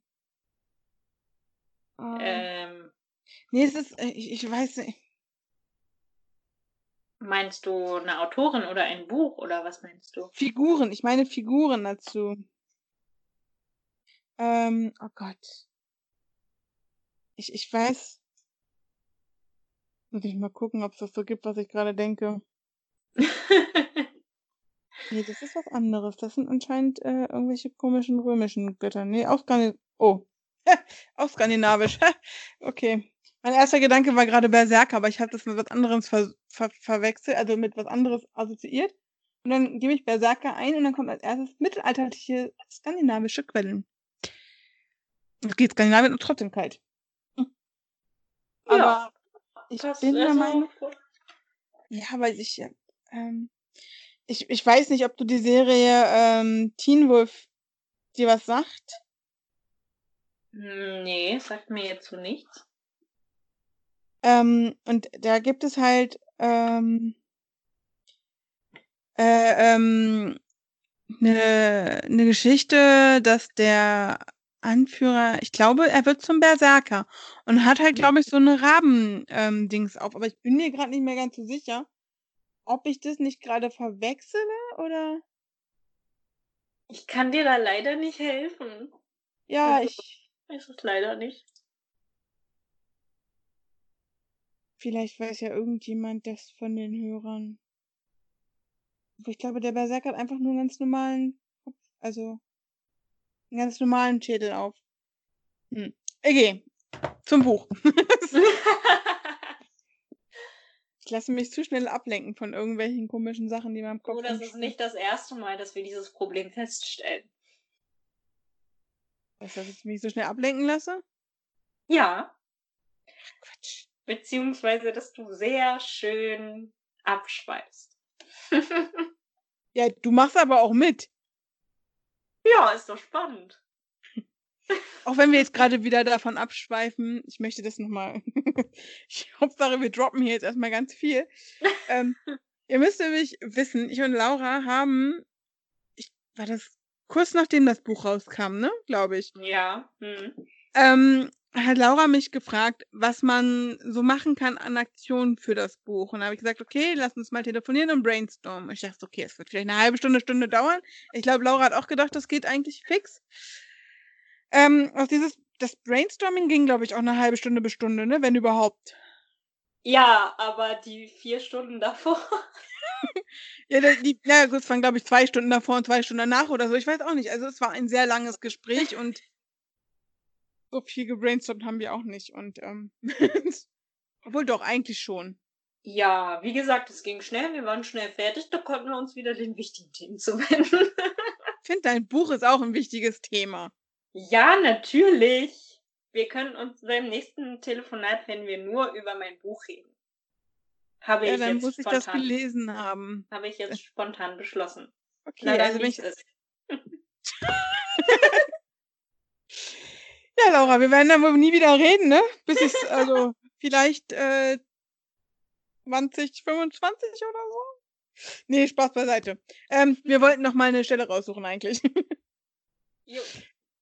B: Ähm. ähm.
A: Nee, es ist, äh, ich, ich weiß nicht.
B: Meinst du eine Autorin oder ein Buch oder was meinst du?
A: Figuren, ich meine Figuren dazu. Ähm, oh Gott. Ich, ich weiß. Muss ich mal gucken, ob es das so gibt, was ich gerade denke. nee, das ist was anderes. Das sind anscheinend äh, irgendwelche komischen römischen Götter. Nee, auch gar nicht. Oh, auch skandinavisch. okay. Mein erster Gedanke war gerade Berserker, aber ich habe das mit was anderes ver ver verwechselt, also mit was anderes assoziiert. Und dann gebe ich Berserker ein und dann kommt als erstes mittelalterliche skandinavische Quellen. Es geht Skandinavien und trotzdem kalt. Aber
B: Ja,
A: ich
B: das
A: bin der Meinung, ja, weil ich, ja, ähm, ich, ich weiß nicht, ob du die Serie ähm, Teen Wolf dir was sagt.
B: Hm, Nee, sagt mir jetzt so nichts.
A: Ähm, und da gibt es halt ähm, äh, ähm, eine, eine Geschichte, dass der Anführer, ich glaube, er wird zum Berserker und hat halt, glaube ich, so eine Raben-Dings auf. Aber ich bin mir gerade nicht mehr ganz so sicher, ob ich das nicht gerade verwechsele oder.
B: Ich kann dir da leider nicht helfen.
A: Ja,
B: Also-
A: ich.
B: Ist es leider nicht.
A: Vielleicht weiß ja irgendjemand das von den Hörern. Aber ich glaube, der Berserker hat einfach nur einen ganz normalen Kopf, also einen ganz normalen Schädel auf. Hm. Okay, zum Buch. Ich lasse mich zu schnell ablenken von irgendwelchen komischen Sachen, die in meinem Kopf
B: oh, das ist nicht das erste Mal, dass wir dieses Problem feststellen.
A: Weißt du, dass ich mich so schnell ablenken lasse?
B: Ja,
A: Quatsch.
B: Beziehungsweise, dass du sehr schön abschweifst.
A: Ja, du machst aber auch mit.
B: ja, ist doch spannend.
A: Auch wenn wir jetzt gerade wieder davon abschweifen, ich möchte das nochmal. ich Hauptsache, wir droppen hier jetzt erstmal ganz viel. ähm, ihr müsst nämlich wissen, ich und Laura haben, ich, war das kurz nachdem das Buch rauskam, ne? Glaube ich.
B: Ja. Hm.
A: Ähm, hat Laura mich gefragt, was man so machen kann an Aktionen für das Buch. Und da habe ich gesagt, okay, lass uns mal telefonieren und brainstormen. Ich dachte, okay, es wird vielleicht eine halbe Stunde, Stunde dauern. Ich glaube, Laura hat auch gedacht, das geht eigentlich fix. Ähm, auch dieses, das Brainstorming ging, glaube ich, auch eine halbe Stunde bis Stunde, ne? Wenn überhaupt.
B: Ja, aber die vier Stunden davor.
A: Ja, die, ja gut, es waren, glaube ich, zwei Stunden davor und zwei Stunden danach oder so. Ich weiß auch nicht. Also es war ein sehr langes Gespräch und so viel gebrainstormt haben wir auch nicht. Und ähm, obwohl doch, eigentlich schon.
B: Ja, wie gesagt, es ging schnell, wir waren schnell fertig, da konnten wir uns wieder den wichtigen Themen zuwenden.
A: Ich finde, dein Buch ist auch ein wichtiges Thema.
B: ja, natürlich. Wir können uns beim nächsten Telefonat, wenn wir nur über mein Buch reden. Habe
A: Ja,
B: ich
A: dann
B: jetzt
A: muss ich das
B: spontan,
A: gelesen haben.
B: habe ich jetzt spontan beschlossen.
A: Okay,
B: Leider
A: also ich,
B: nicht ist.
A: Ja, Laura, wir werden dann wohl nie wieder reden, ne? Bis es, also, vielleicht äh, 2025 oder so? Nee, Spaß beiseite. Ähm, wir wollten noch mal eine Stelle raussuchen eigentlich.
B: Jo,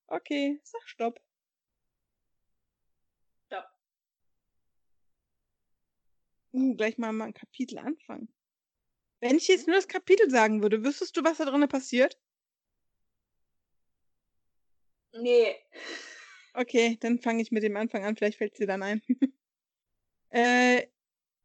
A: Okay, sag Stopp.
B: stopp.
A: Uh, gleich mal, mal ein Kapitel anfangen. Wenn ich jetzt nur das Kapitel sagen würde, wüsstest du, was da drinnen passiert?
B: Nee.
A: Okay, dann fange ich mit dem Anfang an, vielleicht fällt dir dann ein. äh,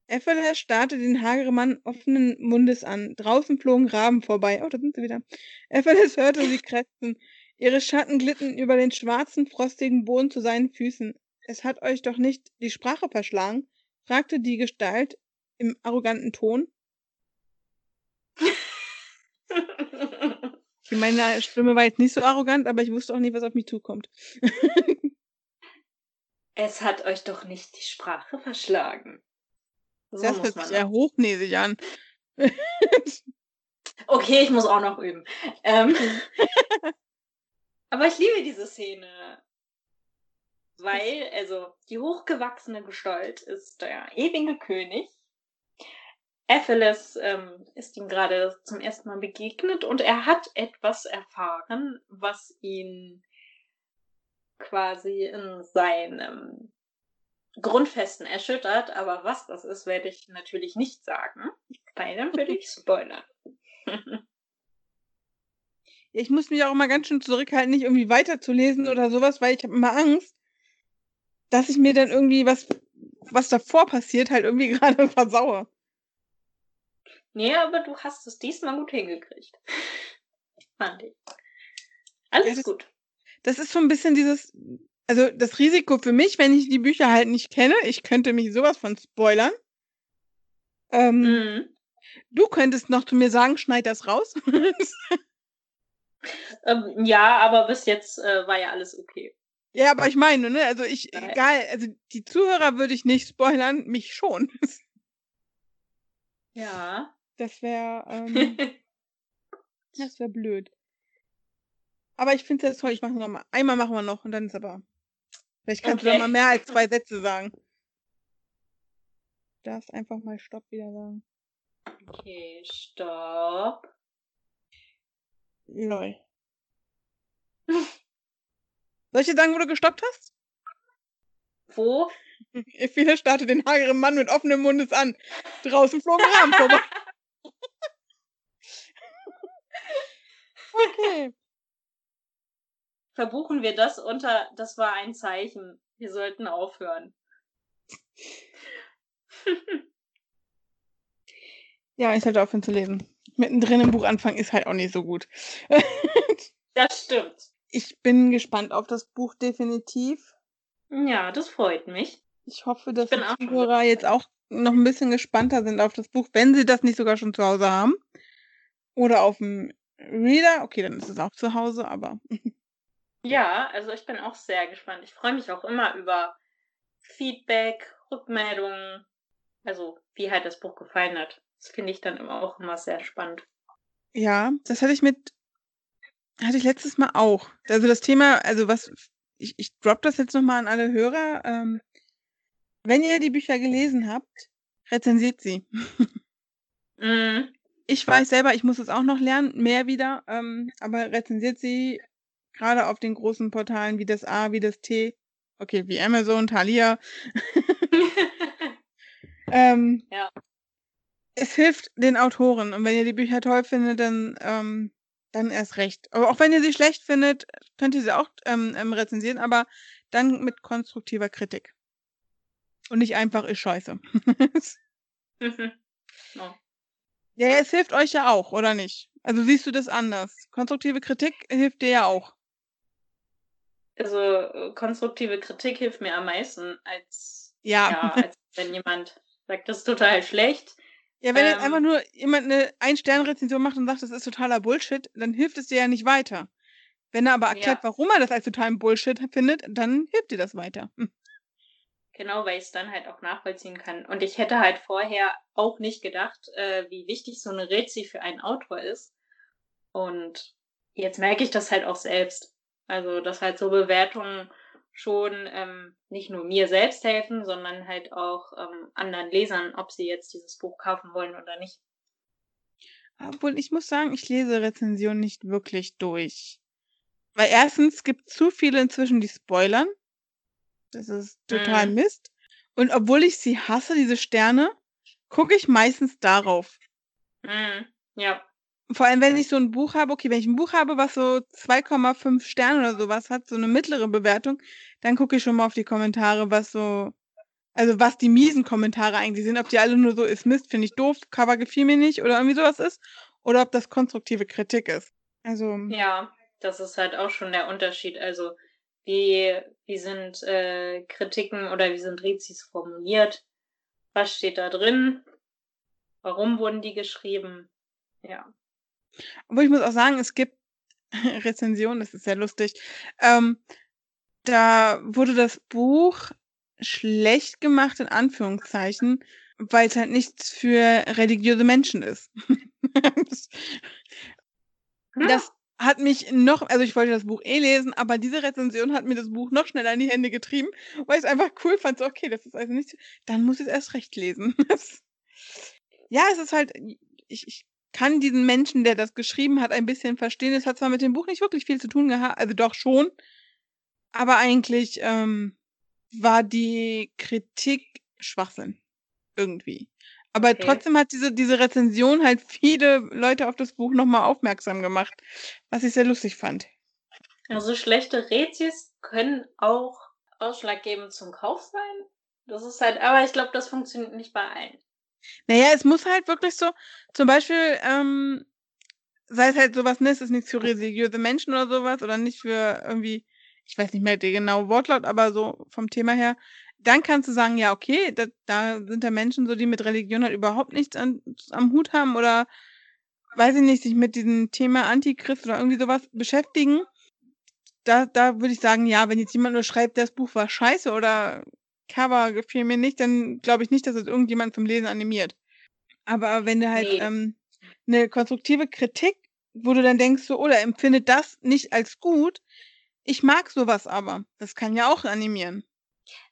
A: Effelher starrte den hageren Mann offenen Mundes an. Draußen flogen Raben vorbei. Oh, da sind sie wieder. Effeles hörte sie krächzen. Ihre Schatten glitten über den schwarzen, frostigen Boden zu seinen Füßen. Es hat euch doch nicht die Sprache verschlagen? fragte die Gestalt im arroganten Ton. Okay, Meine Stimme war jetzt nicht so arrogant, aber ich wusste auch nicht, was auf mich zukommt.
B: es hat euch doch nicht die Sprache verschlagen. So
A: Das hört sich sehr
B: doch.
A: hochnäsig an.
B: Okay, ich muss auch noch üben. Ähm, aber ich liebe diese Szene. Weil, also, die hochgewachsene Gestalt ist der ewige König. Apheles ähm, ist ihm gerade zum ersten Mal begegnet und er hat etwas erfahren, was ihn quasi in seinem Grundfesten erschüttert. Aber was das ist, werde ich natürlich nicht sagen, weil dann würde ich spoilern.
A: Ich muss mich auch immer ganz schön zurückhalten, nicht irgendwie weiterzulesen oder sowas, weil ich habe immer Angst, dass ich mir dann irgendwie was, was davor passiert, halt irgendwie gerade versaue.
B: Nee, aber du hast es diesmal gut hingekriegt. Fand ich. Alles
A: Ja, das-
B: gut.
A: Das ist so ein bisschen dieses, Also das Risiko für mich, wenn ich die Bücher halt nicht kenne, ich könnte mich sowas von spoilern. Ähm,
B: Mhm.
A: Du könntest noch zu mir sagen, schneid das raus.
B: Ähm, ja, aber bis jetzt äh, war ja alles okay.
A: ja, aber ich meine, ne, also ich,
B: Nein.
A: egal, also die Zuhörer würde ich nicht spoilern, mich schon.
B: Ja.
A: Das wäre, ähm, das wäre blöd. Aber ich finde es jetzt toll, ich mache noch mal. Einmal machen wir noch und dann ist aber. Vielleicht kannst du
B: Okay.
A: noch mal mehr als zwei Sätze sagen. Du darfst einfach mal Stopp wieder sagen.
B: okay, stopp.
A: Lol. Soll ich dir sagen, wo du gestoppt hast?
B: Wo?
A: Viele startet den hageren Mann mit offenem Mundes an. Draußen flogen Rahmen vorbei. okay.
B: Verbuchen wir das unter, das war ein Zeichen. Wir sollten aufhören.
A: Ja, ich sollte aufhören zu lesen. Mittendrin im Buch anfangen ist halt auch nicht so gut.
B: Das stimmt.
A: ich bin gespannt auf das Buch definitiv.
B: Ja, das freut mich.
A: Ich hoffe, dass die
B: auch schon
A: Zuhörer jetzt auch noch ein bisschen gespannter sind auf das Buch, wenn sie das nicht sogar schon zu Hause haben. Oder auf dem Reader. Okay, dann ist es auch zu Hause, aber
B: Ja, also ich bin auch sehr gespannt. Ich freue mich auch immer über Feedback, Rückmeldungen, also wie halt das Buch gefallen hat. Das finde ich dann immer auch immer sehr spannend.
A: ja, das hatte ich mit, hatte ich letztes Mal auch. Also das Thema, also was, ich, ich drop das jetzt nochmal an alle Hörer. Ähm, wenn ihr die Bücher gelesen habt, rezensiert sie.
B: Mm,
A: Ich weiß selber, ich muss es auch noch lernen, mehr wieder, ähm, aber rezensiert sie gerade auf den großen Portalen wie das A, wie das T, okay, wie Amazon, Thalia. Ähm,
B: Ja.
A: Es hilft den Autoren und wenn ihr die Bücher toll findet, dann, ähm, dann erst recht. Aber auch wenn ihr sie schlecht findet, könnt ihr sie auch ähm, ähm, rezensieren, aber dann mit konstruktiver Kritik. Und nicht einfach ist scheiße.
B: oh.
A: Ja, es hilft euch ja auch, oder nicht? Also siehst du das anders? Konstruktive Kritik hilft dir ja auch.
B: Also äh, konstruktive Kritik hilft mir am meisten, als,
A: Ja.
B: ja, als wenn jemand sagt, das ist total schlecht.
A: Ja, wenn jetzt
B: Ähm.
A: einfach nur jemand eine Ein-Stern-Rezension macht und sagt, das ist totaler Bullshit, dann hilft es dir ja nicht weiter. Wenn er aber erklärt,
B: Ja.
A: warum er das als totalen Bullshit findet, dann hilft dir das weiter. Hm.
B: Genau, weil ich es dann halt auch nachvollziehen kann. Und ich hätte halt vorher auch nicht gedacht, äh, wie wichtig so eine Rezi für einen Autor ist. Und jetzt merke ich das halt auch selbst. Also, dass halt so Bewertungen schon ähm, nicht nur mir selbst helfen, sondern halt auch ähm, anderen Lesern, ob sie jetzt dieses Buch kaufen wollen oder nicht.
A: Obwohl, ich muss sagen, ich lese Rezensionen nicht wirklich durch. Weil erstens gibt zu viele inzwischen, die spoilern. Das ist total
B: Mhm.
A: Mist. Und obwohl ich sie hasse, diese Sterne, gucke ich meistens darauf.
B: Mhm. Ja.
A: Vor allem, wenn ich so ein Buch habe, okay, wenn ich ein Buch habe, was so 2,5 Sterne oder sowas hat, so eine mittlere Bewertung, dann gucke ich schon mal auf die Kommentare, was so, also was die miesen Kommentare eigentlich sind, ob die alle nur so ist Mist, finde ich doof, Cover gefiel mir nicht oder irgendwie sowas ist, oder ob das konstruktive Kritik ist. Also,
B: Ja, das ist halt auch schon der Unterschied. Also, wie, wie sind äh, Kritiken oder wie sind Rezis formuliert? Was steht da drin? Warum wurden die geschrieben? Ja.
A: obwohl ich muss auch sagen, es gibt Rezensionen, das ist sehr lustig, ähm, da wurde das Buch schlecht gemacht, in Anführungszeichen, weil es halt nichts für religiöse Menschen ist. das, das hat mich noch, also ich wollte das Buch eh lesen, aber diese Rezension hat mir das Buch noch schneller in die Hände getrieben, weil ich es einfach cool fand. So, okay, das ist also nicht, dann muss ich es erst recht lesen. Ja, es ist halt, ich, ich kann diesen Menschen, der das geschrieben hat, ein bisschen verstehen. Es hat zwar mit dem Buch nicht wirklich viel zu tun gehabt, also doch schon, aber eigentlich ähm, war die Kritik Schwachsinn. Irgendwie. Aber
B: Okay.
A: trotzdem hat diese, diese Rezension halt viele Leute auf das Buch nochmal aufmerksam gemacht, was ich sehr lustig fand.
B: Also schlechte Rezis können auch ausschlaggebend zum Kauf sein. Das ist halt, aber ich glaube, das funktioniert nicht bei allen.
A: Naja, es muss halt wirklich so, zum Beispiel, ähm, sei es halt sowas, ne, es ist nichts für religiöse Menschen oder sowas oder nicht für irgendwie, ich weiß nicht mehr der genaue Wortlaut, aber so vom Thema her, dann kannst du sagen, ja, okay, da, da sind da Menschen so, die mit Religion halt überhaupt nichts an, am Hut haben oder weiß ich nicht, sich mit diesem Thema Antichrist oder irgendwie sowas beschäftigen. Da, da würde ich sagen, ja, wenn jetzt jemand nur schreibt, das Buch war scheiße oder Cover gefiel mir nicht, dann glaube ich nicht, dass es irgendjemand zum Lesen animiert. Aber wenn du halt nee. ähm, eine konstruktive Kritik, wo du dann denkst, so, oder empfindet das nicht als gut, ich mag sowas aber. Das kann ja auch animieren.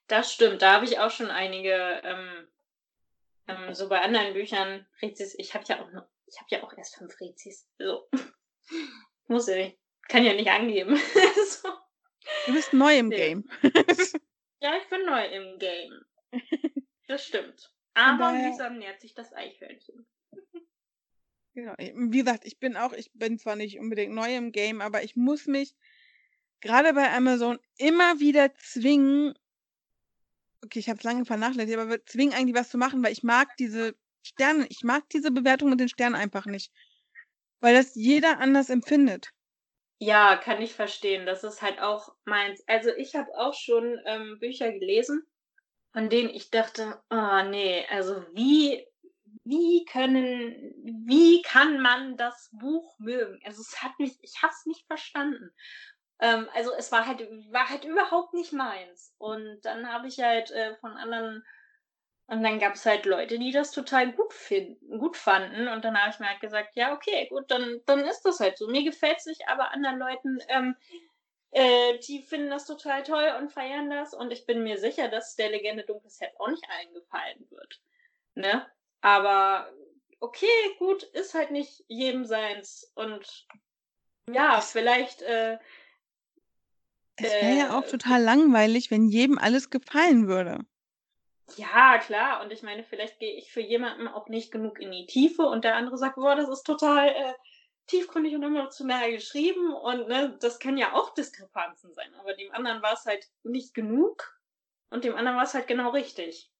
B: Das stimmt, da habe ich auch schon einige, ähm, ähm, so bei anderen Büchern, Rezis, ich habe ja auch noch, ich habe ja auch erst fünf Rezis. So. Muss ja nicht, kann ja nicht angeben. so.
A: Du bist neu im nee. Game.
B: ja, ich bin neu im Game. Das stimmt. Aber langsam nähert sich das Eichhörnchen.
A: Genau. Wie gesagt, ich bin auch, ich bin zwar nicht unbedingt neu im Game, aber ich muss mich gerade bei Amazon immer wieder zwingen, okay, ich habe es lange vernachlässigt, aber wir zwingen eigentlich was zu machen, weil ich mag diese Sterne, ich mag diese Bewertung mit den Sternen einfach nicht. Weil das jeder anders empfindet.
B: Ja, kann ich verstehen. Das ist halt auch meins. Also ich habe auch schon ähm, Bücher gelesen, von denen ich dachte, oh nee, also wie wie können, wie kann man das Buch mögen? Also es hat mich, ich habe es nicht verstanden. Ähm, also es war halt, war halt überhaupt nicht meins. Und dann habe ich halt äh, von anderen, und dann gab es halt Leute, die das total gut finden, gut fanden. Und dann habe ich mir halt gesagt, ja, okay, gut, dann, dann ist das halt so. Mir gefällt es nicht, aber anderen Leuten, ähm, äh, die finden das total toll und feiern das. Und ich bin mir sicher, dass der Legende Dunkles Herz auch nicht allen gefallen wird. Ne? Aber okay, gut, ist halt nicht jedem seins. Und ja, vielleicht. Äh,
A: es wäre äh, ja auch total langweilig, wenn jedem alles gefallen würde.
B: Ja, klar. Und ich meine, vielleicht gehe ich für jemanden auch nicht genug in die Tiefe und der andere sagt, boah, das ist total äh, tiefgründig und emotional geschrieben. Und ne, das können ja auch Diskrepanzen sein. Aber dem anderen war es halt nicht genug und dem anderen war es halt genau richtig.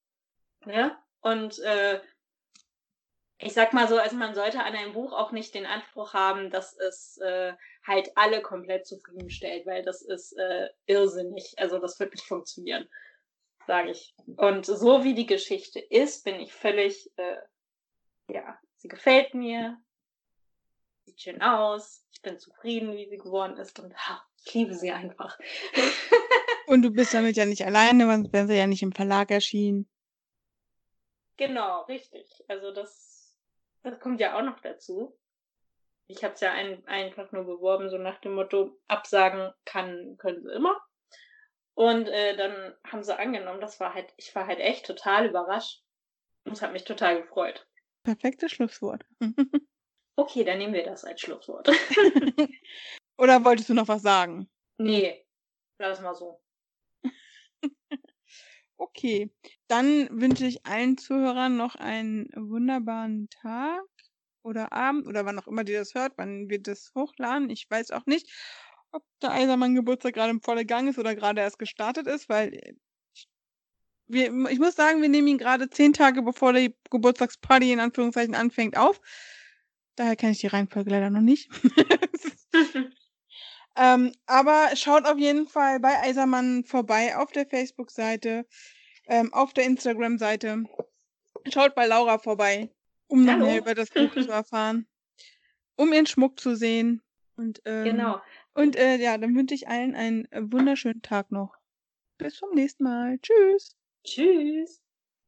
B: Ne? Und äh, ich sag mal so, also man sollte an einem Buch auch nicht den Anspruch haben, dass es äh, halt alle komplett zufriedenstellt, weil das ist äh, irrsinnig. Also das wird nicht funktionieren, sage ich. Und so wie die Geschichte ist, bin ich völlig, äh, ja, sie gefällt mir, sieht schön aus, ich bin zufrieden, wie sie geworden ist und ha, ich liebe sie einfach.
A: und du bist damit ja nicht alleine, sonst wäre sie ja nicht im Verlag erschienen.
B: Genau, richtig. Also das das kommt ja auch noch dazu. Ich habe es ja ein, einfach nur beworben, so nach dem Motto, absagen kann, können sie immer. Und äh, dann haben sie angenommen, das war halt, ich war halt echt total überrascht. Und es hat mich total gefreut.
A: Perfektes Schlusswort.
B: okay, dann nehmen wir das als Schlusswort.
A: Oder wolltest du noch was sagen?
B: Nee, lass mal so.
A: Okay, dann wünsche ich allen Zuhörern noch einen wunderbaren Tag oder Abend oder wann auch immer ihr das hört, wann wir das hochladen. Ich weiß auch nicht, ob der Eisermann Geburtstag gerade im vollen Gang ist oder gerade erst gestartet ist, weil ich, wir, ich muss sagen, wir nehmen ihn gerade zehn Tage bevor die Geburtstagsparty in Anführungszeichen anfängt auf. Daher kenne ich die Reihenfolge leider noch nicht. Ähm, aber schaut auf jeden Fall bei Eisermann vorbei auf der Facebook-Seite, ähm, auf der Instagram-Seite. Schaut bei Laura vorbei, um noch mehr über das Buch zu erfahren, um ihren Schmuck zu sehen. Und, ähm, genau. Und äh, ja, dann wünsche ich allen einen wunderschönen Tag noch. Bis zum nächsten Mal. Tschüss.
B: Tschüss.